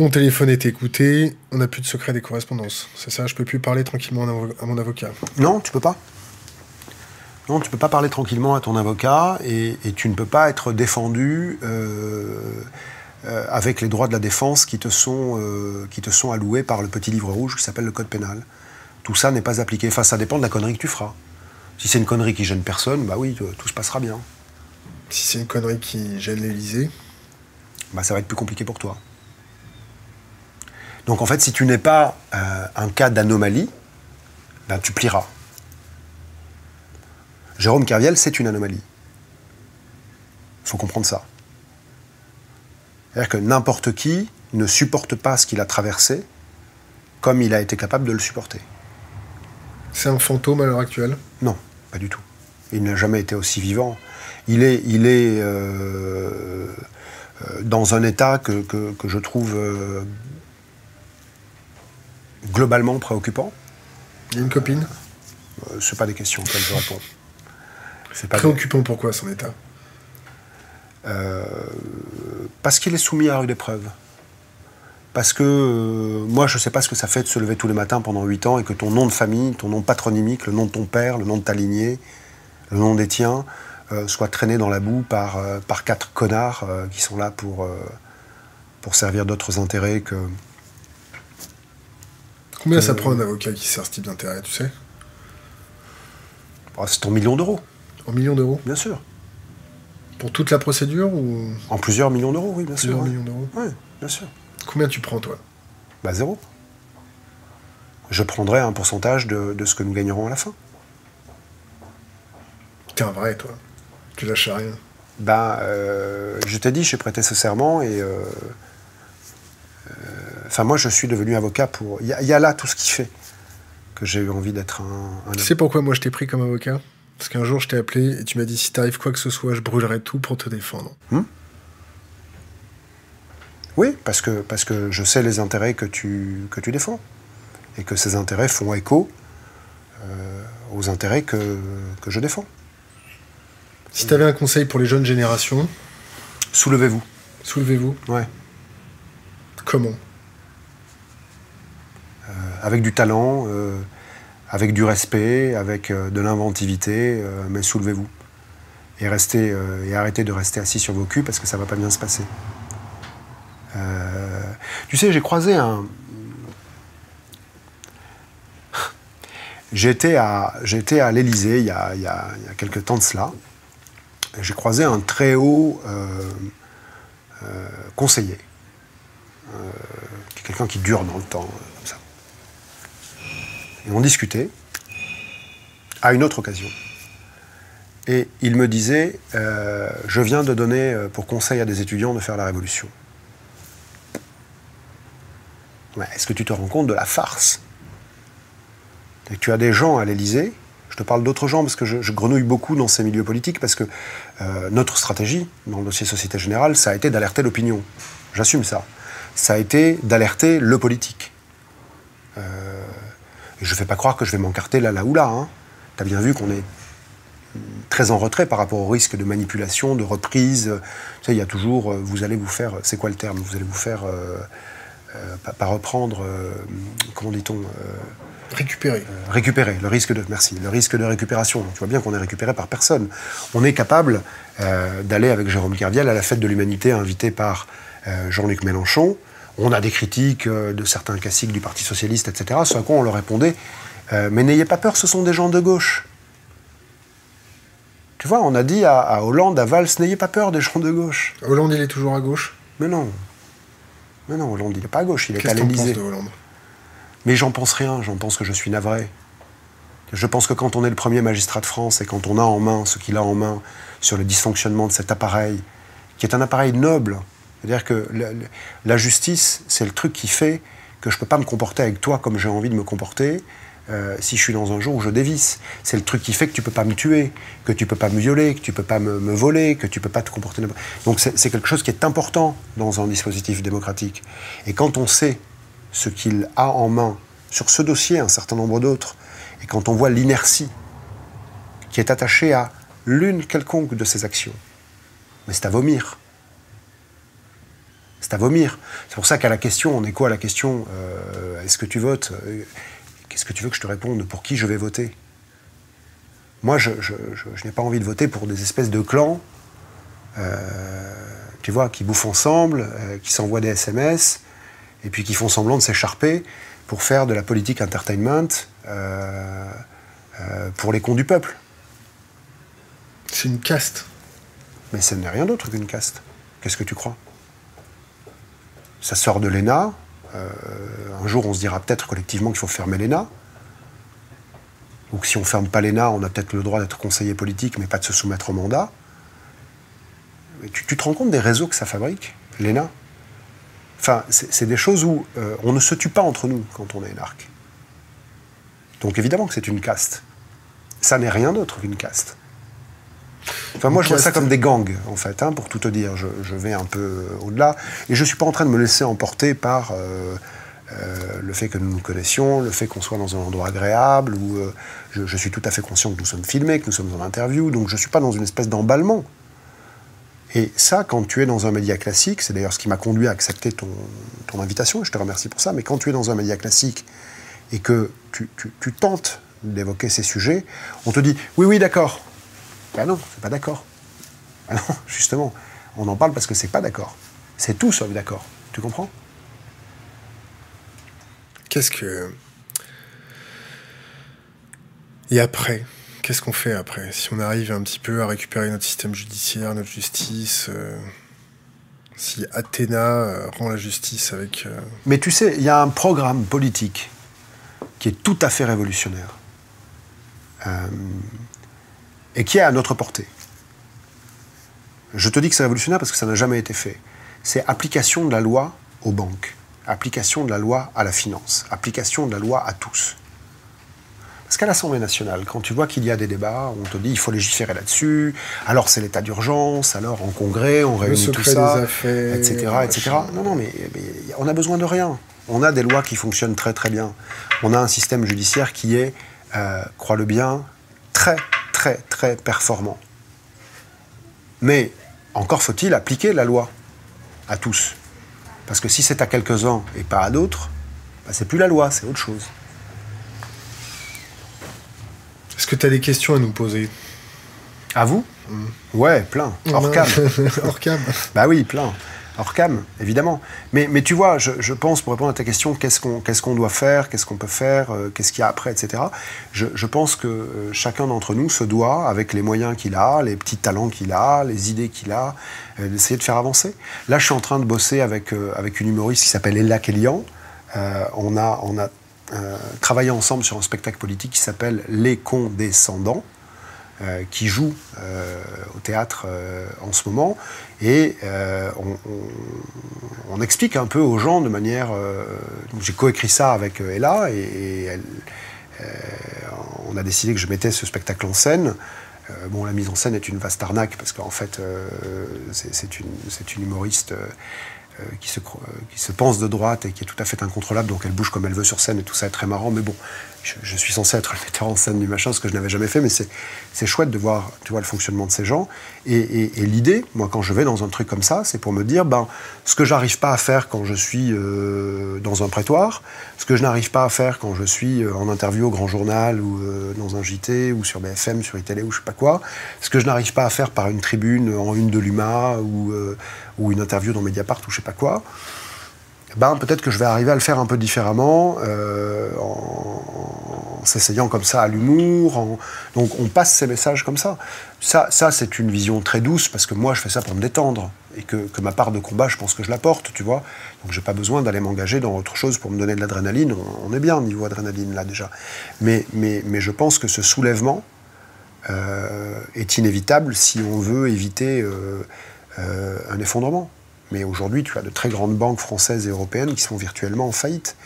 Mon téléphone est écouté, on n'a plus de secret des correspondances. C'est ça, je peux plus parler tranquillement à mon avocat. Non, tu peux pas. Non, tu peux pas parler tranquillement à ton avocat et, tu ne peux pas être défendu euh, euh, avec les droits de la défense qui te, sont, euh, qui te sont alloués par le petit livre rouge qui s'appelle le Code pénal. Tout ça n'est pas appliqué. Enfin, ça dépend de la connerie que tu feras. Si c'est une connerie qui gêne personne, bah oui, tout se passera bien. Si c'est une connerie qui gêne l'Élysée Bah ça va être plus compliqué pour toi. Donc en fait, si tu n'es pas euh, un cas d'anomalie, ben, tu plieras. Jérôme Kerviel, c'est une anomalie. Il faut comprendre ça. C'est-à-dire que n'importe qui ne supporte pas ce qu'il a traversé comme il a été capable de le supporter. C'est un fantôme à l'heure actuelle? Non, pas du tout. Il n'a jamais été aussi vivant. Il est, il est euh, euh, dans un état que, je trouve euh, globalement préoccupant. Il y a une copine Ce pas des questions auxquelles je réponds. Pas préoccupant pourquoi son état? Parce qu'il est soumis à rude épreuve parce que euh, moi, je ne sais pas ce que ça fait de se lever tous les matins pendant 8 ans et que ton nom de famille, ton nom patronymique, le nom de ton père, le nom de ta lignée, le nom des tiens, euh, soit traîné dans la boue par, euh, par quatre connards qui sont là pour, pour servir d'autres intérêts que. Combien ça prend un avocat qui sert ce type d'intérêt, tu sais bah, C'est en millions d'euros. En millions d'euros Bien sûr. Pour toute la procédure ou? En plusieurs millions d'euros, oui, bien sûr. Plusieurs millions d'euros Oui, bien sûr. Combien tu prends, toi? Bah, zéro. Je prendrai un pourcentage de, ce que nous gagnerons à la fin. T'es un vrai, toi. Tu lâches rien. Ben, euh, je t'ai dit, j'ai prêté ce serment et. Euh, enfin, moi, je suis devenu avocat pour. Il y, a là tout ce qui fait que j'ai eu envie d'être un. tu sais pourquoi moi je t'ai pris comme avocat? Parce qu'un jour, je t'ai appelé et tu m'as dit si t'arrives quoi que ce soit, je brûlerai tout pour te défendre. Hmm? Oui, parce que, parce que je sais les intérêts que tu, que tu défends. Et que ces intérêts font écho euh, aux intérêts que, que je défends. Si tu avais un conseil pour les jeunes générations? Soulevez-vous. Soulevez-vous Ouais. Comment? Avec du talent, euh, avec du respect, avec de l'inventivité, mais soulevez-vous. Et, restez, et arrêtez de rester assis sur vos culs parce que ça va pas bien se passer. Euh, tu sais, j'ai croisé un. J'étais à, j'étais à l'Élysée il, y a, y a, quelques temps de cela. J'ai croisé un très haut euh, euh, conseiller, quelqu'un qui dure dans le temps. Et on discutait à une autre occasion. Et il me disait, je viens de donner pour conseil à des étudiants de faire la révolution. Est-ce que tu te rends compte de la farce? Tu as des gens à l'Élysée, je te parle d'autres gens parce que je, grenouille beaucoup dans ces milieux politiques, parce que euh, notre stratégie dans le dossier Société Générale, ça a été d'alerter l'opinion. J'assume ça. Ça a été d'alerter le politique. Euh, je ne fais pas croire que je vais m'encarter là, là ou là. Hein. Tu as bien vu qu'on est très en retrait par rapport au risque de manipulation, de reprise. Tu sais, il y a toujours, euh, vous allez vous faire, c'est quoi le terme? Vous allez vous faire euh, pas, reprendre, euh, comment dit-on euh, Récupérer. récupérer, le risque de, merci, le risque de récupération. Tu vois bien qu'on est récupéré par personne. On est capable d'aller avec Jérôme Kerviel à la fête de l'humanité invité par Jean-Luc Mélenchon. On a des critiques de certains classiques du Parti Socialiste, etc. Ce à quoi on leur répondait Mais n'ayez pas peur, ce sont des gens de gauche. Tu vois, on a dit à, à Hollande, à Valls, n'ayez pas peur des gens de gauche. Hollande, il est toujours à gauche? Mais non, mais non, Hollande, il n'est pas à gauche, il est à l'Élysée. de Hollande? Mais j'en pense rien, j'en pense que je suis navré. Je pense que quand on est le premier magistrat de France et quand on a en main ce qu'il a en main sur le dysfonctionnement de cet appareil, qui est un appareil noble, c'est-à-dire que la, justice, c'est le truc qui fait que je ne peux pas me comporter avec toi comme j'ai envie de me comporter euh, si je suis dans un jour où je dévisse. C'est le truc qui fait que tu ne peux pas me tuer, que tu ne peux pas me violer, que tu ne peux pas me, voler, que tu ne peux pas te comporter. Donc c'est quelque chose qui est important dans un dispositif démocratique. Et quand on sait ce qu'il a en main sur ce dossier, un certain nombre d'autres, et quand on voit l'inertie qui est attachée à l'une quelconque de ces actions, mais c'est à vomir c'est à vomir. C'est pour ça qu'à la question, on est quoi à la question euh, Est-ce que tu votes euh, Qu'est-ce que tu veux que je te réponde Pour qui je vais voter? Moi, je, n'ai pas envie de voter pour des espèces de clans, euh, tu vois, qui bouffent ensemble, qui s'envoient des SMS, et puis qui font semblant de s'écharper pour faire de la politique entertainment pour les cons du peuple. C'est une caste. Mais ce n'est rien d'autre qu'une caste. Qu'est-ce que tu crois? Ça sort de l'ENA. Euh, un jour, on se dira peut-être collectivement qu'il faut fermer l'ENA. Ou que si on ne ferme pas l'ENA, on a peut-être le droit d'être conseiller politique, mais pas de se soumettre au mandat. tu, te rends compte des réseaux que ça fabrique, l'ENA? Enfin, c'est des choses où euh, on ne se tue pas entre nous quand on est énarque. Donc évidemment que c'est une caste. Ça n'est rien d'autre qu'une caste. Enfin, moi, je vois ça comme des gangs, en fait, hein, pour tout te dire. Je, vais un peu au-delà. Et je ne suis pas en train de me laisser emporter par euh, euh, le fait que nous nous connaissions, le fait qu'on soit dans un endroit agréable, où euh, je, suis tout à fait conscient que nous sommes filmés, que nous sommes en interview, donc je ne suis pas dans une espèce d'emballement. Et ça, quand tu es dans un média classique, c'est d'ailleurs ce qui m'a conduit à accepter ton, ton, invitation, et je te remercie pour ça, mais quand tu es dans un média classique et que tu, tu tentes d'évoquer ces sujets, on te dit oui, oui, d'accord, ben non, c'est pas d'accord. Ben non, justement, on en parle parce que c'est pas d'accord. C'est tout sauf d'accord. Tu comprends? Qu'est-ce que. Et après Qu'est-ce qu'on fait après? Si on arrive un petit peu à récupérer notre système judiciaire, notre justice, euh, si Athéna euh, rend la justice avec. Euh, Mais tu sais, il y a un programme politique qui est tout à fait révolutionnaire et qui est à notre portée. Je te dis que c'est révolutionnaire parce que ça n'a jamais été fait. C'est application de la loi aux banques, application de la loi à la finance, application de la loi à tous. Parce qu'à l'Assemblée nationale, quand tu vois qu'il y a des débats, on te dit il faut légiférer là-dessus, alors c'est l'état d'urgence, alors en congrès, on réunit tout ça, etc., etc. Non, non, mais, on a besoin de rien. On a des lois qui fonctionnent très très bien. On a un système judiciaire qui est, euh, crois-le bien, très très très performant. Mais encore faut-il appliquer la loi à tous. Parce que si c'est à quelques-uns et pas à d'autres, bah, c'est plus la loi, c'est autre chose. Est-ce que tu as des questions à nous poser? À vous? Mmh. Ouais, plein. Hors cam. Hors cam. bah oui, plein hors cam, évidemment. Mais, mais tu vois, je, pense, pour répondre à ta question, qu'est-ce qu'on doit faire, qu'est-ce qu'on peut faire, euh, qu'est-ce qu'il y a après, etc. Je, pense que euh, chacun d'entre nous se doit, avec les moyens qu'il a, les petits talents qu'il a, les idées qu'il a, euh, d'essayer de faire avancer. Là, je suis en train de bosser avec, avec une humoriste qui s'appelle Ella Kellian. on a, on a travaillé ensemble sur un spectacle politique qui s'appelle Les Condescendants. Euh, qui joue euh, au théâtre euh, en ce moment. Et on, explique un peu aux gens de manière. J'ai coécrit ça avec Ella et, on a décidé que je mettais ce spectacle en scène. bon, la mise en scène est une vaste arnaque parce qu'en fait, c'est une, une, humoriste qui se, qui se pense de droite et qui est tout à fait incontrôlable, donc elle bouge comme elle veut sur scène et tout ça est très marrant, mais bon, je, suis censé être le metteur en scène du machin, ce que je n'avais jamais fait, mais c'est chouette de voir, tu vois, le fonctionnement de ces gens. Et, l'idée, moi, quand je vais dans un truc comme ça, c'est pour me dire, ben, ce que j'arrive pas à faire quand je suis euh, dans un prétoire, ce que je n'arrive pas à faire quand je suis euh, en interview au Grand Journal ou euh, dans un JT ou sur BFM, sur iTélé ou je sais pas quoi, ce que je n'arrive pas à faire par une tribune en une de l'UMA ou, ou une interview dans Mediapart ou je sais pas quoi, ben, peut-être que je vais arriver à le faire un peu différemment, euh, en, s'essayant comme ça à l'humour. Donc on passe ces messages comme ça. Ça, ça c'est une vision très douce parce que moi je fais ça pour me détendre et que, ma part de combat, je pense que je la porte, tu vois. Donc j'ai pas besoin d'aller m'engager dans autre chose pour me donner de l'adrénaline. On, est bien au niveau adrénaline là déjà. Mais, mais, mais je pense que ce soulèvement euh, est inévitable si on veut éviter euh, euh, un effondrement. Mais aujourd'hui, tu as de très grandes banques françaises et européennes qui sont virtuellement en faillite.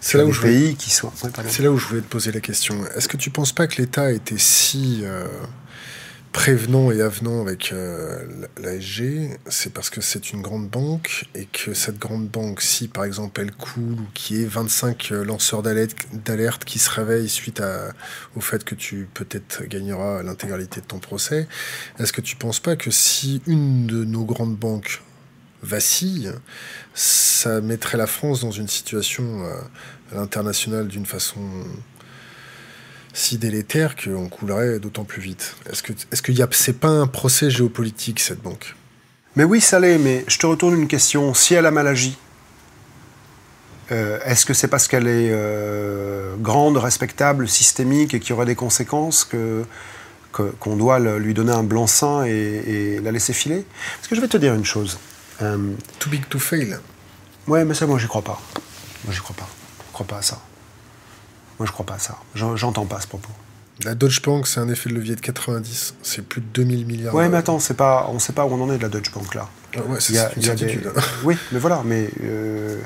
C'est là, où je pays qui sont... C'est là où je voulais te poser la question. Est-ce que tu ne penses pas que l'État était si euh, prévenant et avenant avec euh, l'ASG C'est parce que c'est une grande banque et que cette grande banque, si par exemple elle coule ou qui est 25 euh, lanceurs d'alerte qui se réveillent suite à, au fait que tu peut-être gagneras l'intégralité de ton procès, est-ce que tu penses pas que si une de nos grandes banques vacille, ça mettrait la France dans une situation euh, internationale d'une façon si délétère qu'on coulerait d'autant plus vite. Est-ce que est-ce qu'il y a c'est pas un procès géopolitique cette banque? Mais oui, ça l'est. Mais je te retourne une question. Si elle a mal agi, euh, est-ce que c'est parce qu'elle est euh, grande, respectable, systémique et qu'il y aurait des conséquences que qu'on doit lui donner un blanc-seing et, et, la laisser filer? Parce que je vais te dire une chose. Euh, Too big to fail. Ouais, mais ça, moi, j'y crois pas. Moi, j'y crois pas. Je crois pas à ça. Moi, je crois pas à ça. J'entends pas ce propos. La Deutsche Bank, c'est un effet de levier de 90. C'est plus de 2000 milliards. Ouais, mais attends, c'est pas, on sait pas où on en est de la Deutsche Bank là. Ah ouais, c'est une certitude. oui, mais voilà, mais euh,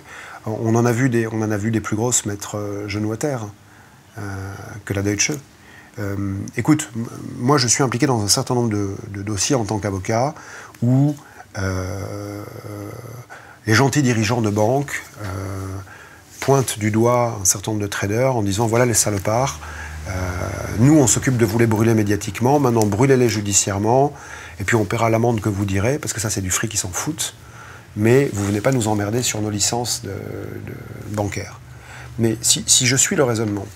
on en a vu des, on en a vu des plus grosses mettre euh, genoux à terre que la Deutsche. écoute, moi, je suis impliqué dans un certain nombre de, de dossiers en tant qu'avocat où euh, les gentils dirigeants de banques euh, pointent du doigt un certain nombre de traders en disant voilà les salopards, euh, nous on s'occupe de vous les brûler médiatiquement, maintenant brûlez-les judiciairement, et puis on paiera l'amende que vous direz, parce que ça c'est du fric qui s'en foutent, mais vous venez pas nous emmerder sur nos licences de, bancaires. Mais si, je suis le raisonnement,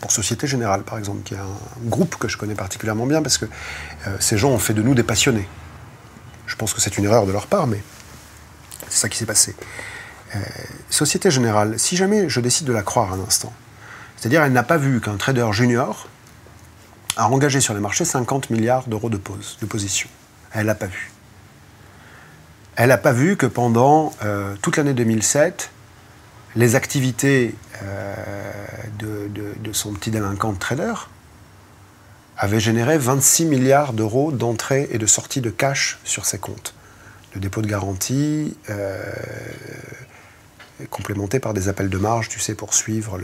pour Société Générale par exemple, qui est un groupe que je connais particulièrement bien, parce que ces gens ont fait de nous des passionnés. Je pense que c'est une erreur de leur part, mais c'est ça qui s'est passé. Euh, Société Générale, si jamais je décide de la croire un instant, c'est-à-dire elle n'a pas vu qu'un trader junior a engagé sur les marchés 50 milliards d'euros de, pause, de position. Elle l'a pas vu. Elle n'a pas vu que pendant euh, toute l'année 2007, les activités euh, de, de, son petit délinquant de trader avait généré 26 milliards d'euros d'entrée et de sortie de cash sur ses comptes. Le dépôt de garantie, complémenté par des appels de marge, tu sais, pour suivre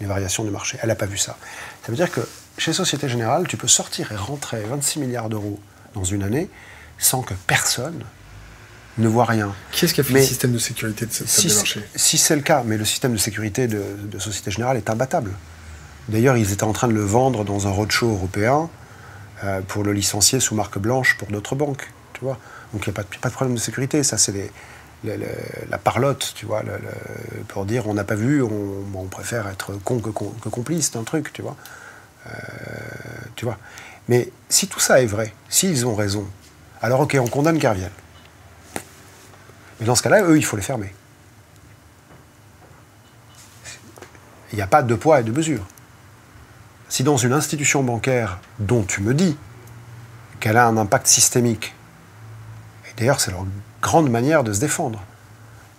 les variations du marché. Elle n'a pas vu ça. Ça veut dire que chez Société Générale, tu peux sortir et rentrer 26 milliards d'euros dans une année sans que personne ne voit rien. Qui est-ce qui a fait le système de sécurité de cette si, marché? Si c'est le cas, mais le système de sécurité de, de Société Générale est imbattable. D'ailleurs, ils étaient en train de le vendre dans un roadshow européen euh, pour le licencier sous marque blanche pour d'autres banques. Tu vois Donc il n'y a pas, de problème de sécurité. Ça, c'est la parlotte, tu vois, pour dire on n'a pas vu, on, préfère être con que, complice d'un truc, tu vois. Euh, tu vois. Mais si tout ça est vrai, s'ils ont raison, alors ok, on condamne Kerviel. Mais dans ce cas-là, eux, il faut les fermer. Il n'y a pas de poids et de mesure si dans une institution bancaire dont tu me dis qu'elle a un impact systémique, et d'ailleurs c'est leur grande manière de se défendre,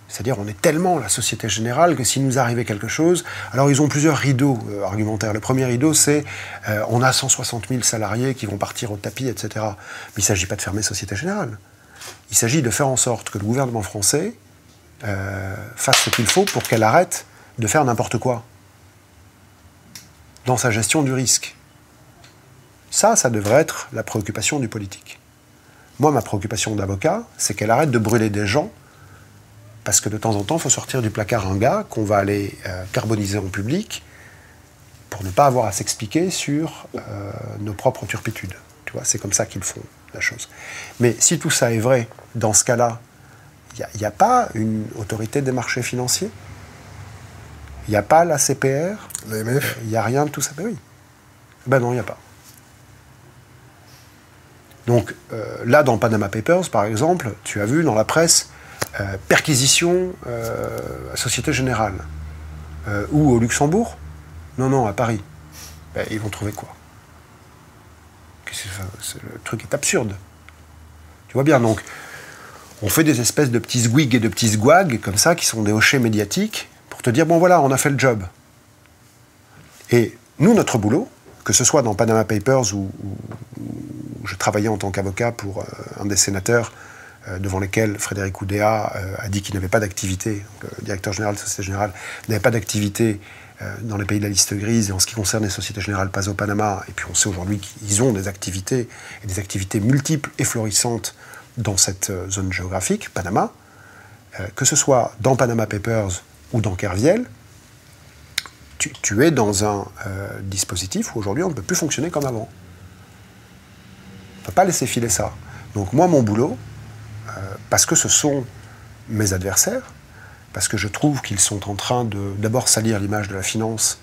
c'est-à-dire on est tellement la Société Générale que s'il nous arrivait quelque chose, alors ils ont plusieurs rideaux euh, argumentaires. Le premier rideau c'est euh, on a 160 000 salariés qui vont partir au tapis, etc. Mais il ne s'agit pas de fermer Société Générale. Il s'agit de faire en sorte que le gouvernement français euh, fasse ce qu'il faut pour qu'elle arrête de faire n'importe quoi dans sa gestion du risque. Ça, ça devrait être la préoccupation du politique. Moi, ma préoccupation d'avocat, c'est qu'elle arrête de brûler des gens, parce que de temps en temps, il faut sortir du placard un gars qu'on va aller euh, carboniser en public pour ne pas avoir à s'expliquer sur euh, nos propres turpitudes. Tu vois, c'est comme ça qu'ils font la chose. Mais si tout ça est vrai, dans ce cas-là, il n'y a, a, pas une autorité des marchés financiers? Il n'y a pas la CPR L'AMF Il n'y a rien de tout ça. Ben oui. Ben non, il n'y a pas. Donc euh, là, dans Panama Papers, par exemple, tu as vu dans la presse euh, perquisition euh, à Société Générale ou au Luxembourg? Non, non, à Paris. Ben, ils vont trouver quoi? Le truc est absurde. Tu vois bien, donc, on fait des espèces de petits zwigs et de petits zgwags, comme ça, qui sont des hochets médiatiques, pour te dire, bon voilà, on a fait le job. Et nous, notre boulot, que ce soit dans Panama Papers où, je travaillais en tant qu'avocat pour euh, un des sénateurs euh, devant lesquels Frédéric Oudéa euh, a dit qu'il n'avait pas d'activité, le directeur général de Société Générale n'avait pas d'activité dans les pays de la liste grise. Et en ce qui concerne les sociétés générales pas au Panama, et puis on sait aujourd'hui qu'ils ont des activités, et des activités multiples et florissantes dans cette zone géographique, Panama, que ce soit dans Panama Papers ou dans Kerviel, tu, es dans un dispositif où aujourd'hui on ne peut plus fonctionner comme avant. On ne peut pas laisser filer ça. Donc moi, mon boulot, euh, parce que ce sont mes adversaires, parce que je trouve qu'ils sont en train de d'abord salir l'image de la finance,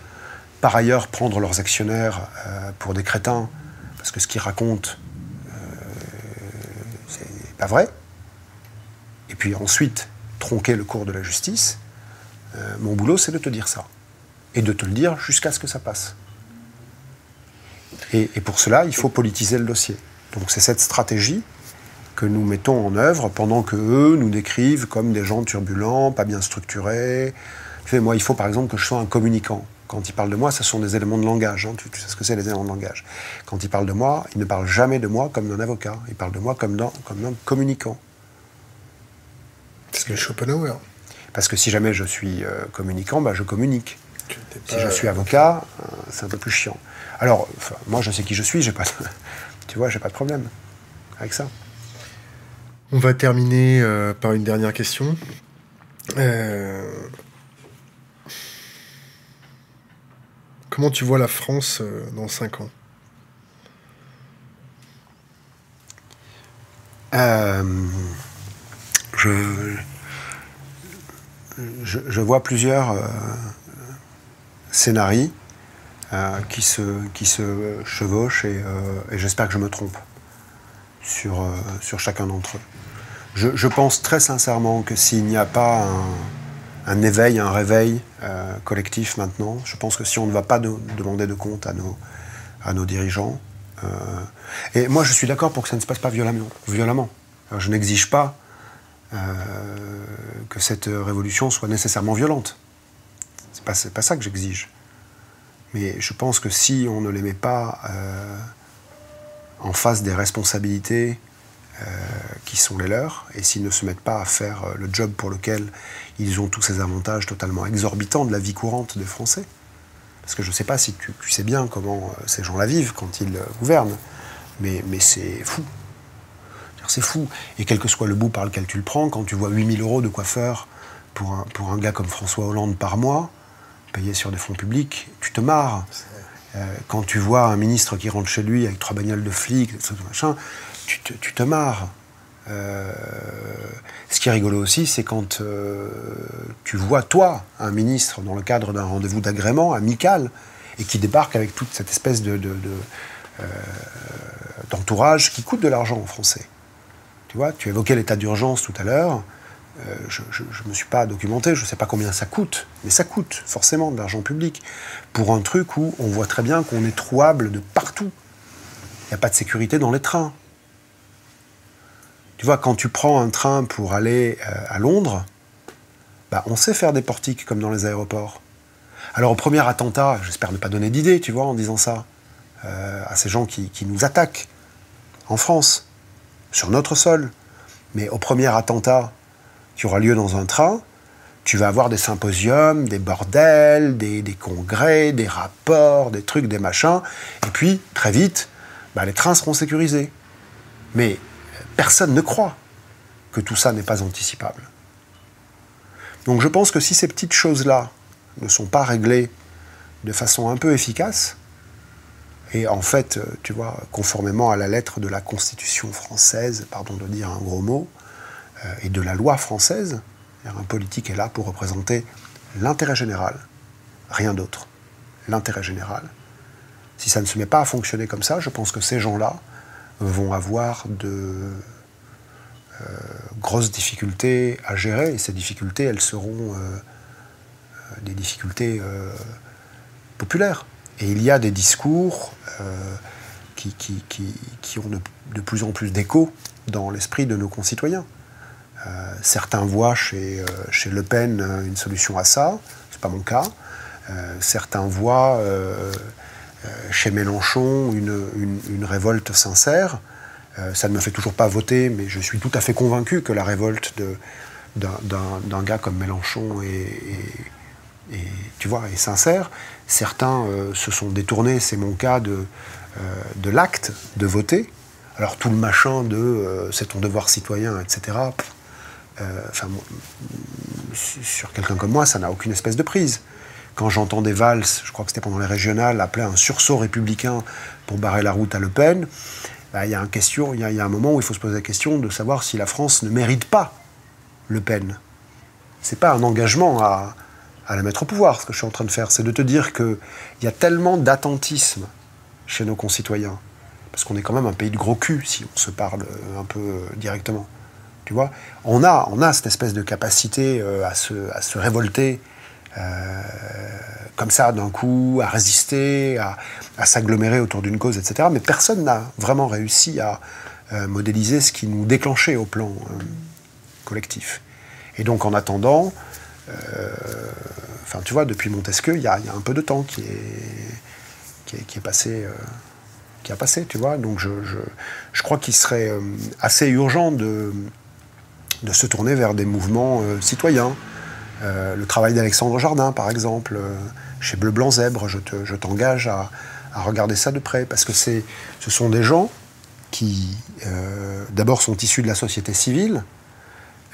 par ailleurs prendre leurs actionnaires euh, pour des crétins, parce que ce qu'ils racontent, c'est pas vrai, et puis ensuite tronquer le cours de la justice, mon boulot c'est de te dire ça et de te le dire jusqu'à ce que ça passe. Et, pour cela, il faut politiser le dossier. Donc c'est cette stratégie que nous mettons en œuvre pendant que eux nous décrivent comme des gens turbulents, pas bien structurés. moi, il faut par exemple que je sois un communicant. Quand ils parlent de moi, ce sont des éléments de langage. Hein. Tu, sais ce que c'est les éléments de langage. Quand ils parlent de moi, ils ne parlent jamais de moi comme d'un avocat. Ils parlent de moi comme d'un, comme communicant. C'est le Schopenhauer. Parce que si jamais je suis euh, communicant, bah, je communique. Si je suis avocat, euh, c'est un peu plus chiant. Alors, moi, je sais qui je suis, j'ai pas, tu vois, j'ai pas de problème avec ça. On va terminer euh, par une dernière question. Euh, comment tu vois la France dans 5 ans? Je, je, vois plusieurs scénarii euh, qui, se, qui chevauchent et, euh, j'espère que je me trompe sur, euh, chacun d'entre eux. Je, pense très sincèrement que s'il n'y a pas un, éveil, un réveil collectif maintenant, je pense que si on ne va pas demander de compte à nos, à nos dirigeants, et moi je suis d'accord pour que ça ne se passe pas violemment. violemment. je n'exige pas que cette révolution soit nécessairement violente. C'est pas, pas ça que j'exige. Mais je pense que si on ne les met pas euh, en face des responsabilités euh, qui sont les leurs, et s'ils ne se mettent pas à faire euh, le job pour lequel ils ont tous ces avantages totalement exorbitants de la vie courante des Français, parce que je ne sais pas si tu, sais bien comment ces gens la vivent quand ils gouvernent, mais, c'est fou. C'est fou. Et quel que soit le bout par lequel tu le prends, quand tu vois 8000 euros de coiffeur pour un gars comme François Hollande par mois, payé sur des fonds publics, tu te marres. Euh, quand tu vois un ministre qui rentre chez lui avec trois bagnoles de flics, machin, tu te, tu te marres. Euh, ce qui est rigolo aussi, c'est quand euh, tu vois, toi, un ministre, dans le cadre d'un rendez-vous d'agrément amical, et qui débarque avec toute cette espèce de, d'entourage qui coûte de l'argent en français. Tu vois, tu évoquais l'état d'urgence tout à l'heure. Euh, je ne me suis pas documenté, je ne sais pas combien ça coûte, mais ça coûte forcément de l'argent public pour un truc où on voit très bien qu'on est trouable de partout. Il n'y a pas de sécurité dans les trains. Tu vois, quand tu prends un train pour aller euh, à Londres, bah, on sait faire des portiques comme dans les aéroports. Alors au premier attentat, j'espère ne pas donner d'idée, tu vois, en disant ça, euh, à ces gens qui, qui nous attaquent en France, sur notre sol. Mais au premier attentat, qui aura lieu dans un train, tu vas avoir des symposiums, des bordels, des, congrès, des rapports, des trucs, des machins. Et puis, très vite, bah, les trains seront sécurisés. Mais personne ne croit que tout ça n'est pas anticipable. Donc je pense que si ces petites choses-là ne sont pas réglées de façon un peu efficace, et en fait, tu vois, conformément à la lettre de la Constitution française, pardon de dire un gros mot, euh, et de la loi française. Un politique est là pour représenter l'intérêt général, rien d'autre. L'intérêt général. Si ça ne se met pas à fonctionner comme ça, je pense que ces gens-là vont avoir de euh, grosses difficultés à gérer, et ces difficultés, elles seront euh, des difficultés populaire. Et il y a des discours qui, ont de, plus en plus d'écho dans l'esprit de nos concitoyens. Certains voient chez, chez Le Pen une solution à ça, c'est pas mon cas. certains voient chez Mélenchon une, une révolte sincère. Euh, ça ne me fait toujours pas voter, mais je suis tout à fait convaincu que la révolte d'un gars comme Mélenchon est, tu vois, est sincère. Certains euh, se sont détournés, c'est mon cas, de, euh, de l'acte de voter. Alors tout le machin de c'est ton devoir citoyen, etc. Enfin, sur quelqu'un comme moi, ça n'a aucune espèce de prise. Quand j'entends des valses, je crois que c'était pendant les régionales, appeler un sursaut républicain pour barrer la route à Le Pen, bah, il y, a un question, il y, a un moment où il faut se poser la question de savoir si la France ne mérite pas Le Pen. C'est pas un engagement à, la mettre au pouvoir, ce que je suis en train de faire. C'est de te dire qu'il y a tellement d'attentisme chez nos concitoyens. Parce qu'on est quand même un pays de gros cul, si on se parle euh, un peu euh, directement. Tu vois on a, on a cette espèce de capacité euh, à se, à se révolter comme ça d'un coup, à résister, à, s'agglomérer autour d'une cause, etc. Mais personne n'a vraiment réussi à euh, modéliser ce qui nous déclenchait au plan euh, collectif. Et donc en attendant, euh, enfin tu vois, depuis Montesquieu, il y, a un peu de temps qui est, qui est, passé. qui a passé, tu vois. Donc je, je, crois qu'il serait assez urgent de, de se tourner vers des mouvements citoyens. le travail d'Alexandre Jardin, par exemple, chez Bleu Blanc Zèbre, je t'engage à, regarder ça de près, parce que ce sont des gens qui, euh, d'abord, sont issus de la société civile,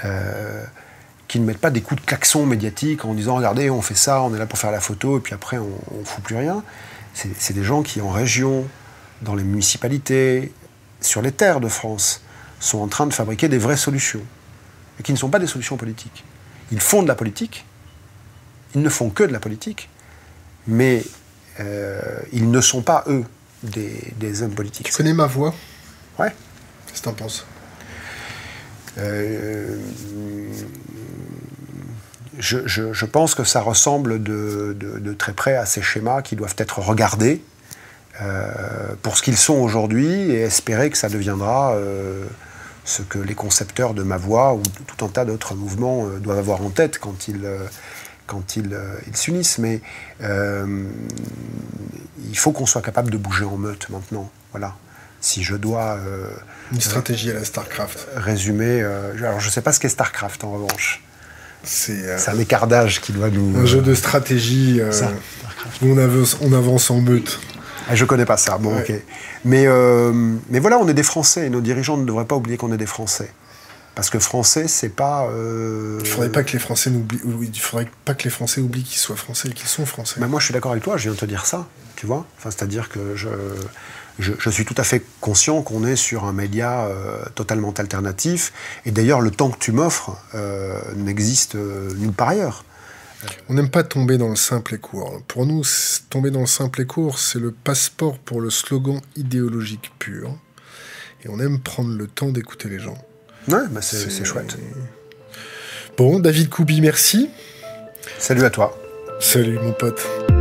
euh, qui ne mettent pas des coups de klaxon médiatiques en disant regardez, on fait ça, on est là pour faire la photo, et puis après, on ne fout plus rien. C'est des gens qui, en région, dans les municipalités, sur les terres de France, sont en train de fabriquer des vraies solutions, et qui ne sont pas des solutions politiques. Ils font de la politique, ils ne font que de la politique, mais euh, ils ne sont pas, eux, des, hommes politiques. Tu connais ma voix? Ouais. Qu'est-ce que t'en penses? Euh, je, pense que ça ressemble de, très près à ces schémas qui doivent être regardés euh, pour ce qu'ils sont aujourd'hui et espérer que ça deviendra ce que les concepteurs de ma voix ou tout un tas d'autres mouvements doivent avoir en tête quand ils quand ils euh, s'unissent, mais euh, il faut qu'on soit capable de bouger en meute maintenant. Voilà. Si je dois. Euh, Une stratégie à la StarCraft. Résumer. alors, je ne sais pas ce qu'est StarCraft en revanche. C'est un écartage qui doit nous. Un jeu de stratégie où on avance, on avance en meute. Ah, je connais pas ça. Bon, ok. Mais, mais voilà, on est des Français. Et nos dirigeants ne devraient pas oublier qu'on est des Français. Parce que français, c'est pas. Euh... Il faudrait pas que les Français n'oublient. Il faudrait pas que les Français oublient qu'ils soient français et qu'ils sont français. Mais moi, je suis d'accord avec toi. Je viens de te dire ça. Tu vois. Enfin, c'est-à-dire que je, je, suis tout à fait conscient qu'on est sur un média euh, totalement alternatif. Et d'ailleurs, le temps que tu m'offres euh, n'existe euh, nulle part ailleurs. On n'aime pas tomber dans le simple et court. Pour nous, tomber dans le simple et court, c'est le passeport pour le slogan idéologique pur. Et on aime prendre le temps d'écouter les gens. Ouais, bah c'est chouette. Bon, David Koubi, merci. Salut à toi. Salut mon pote.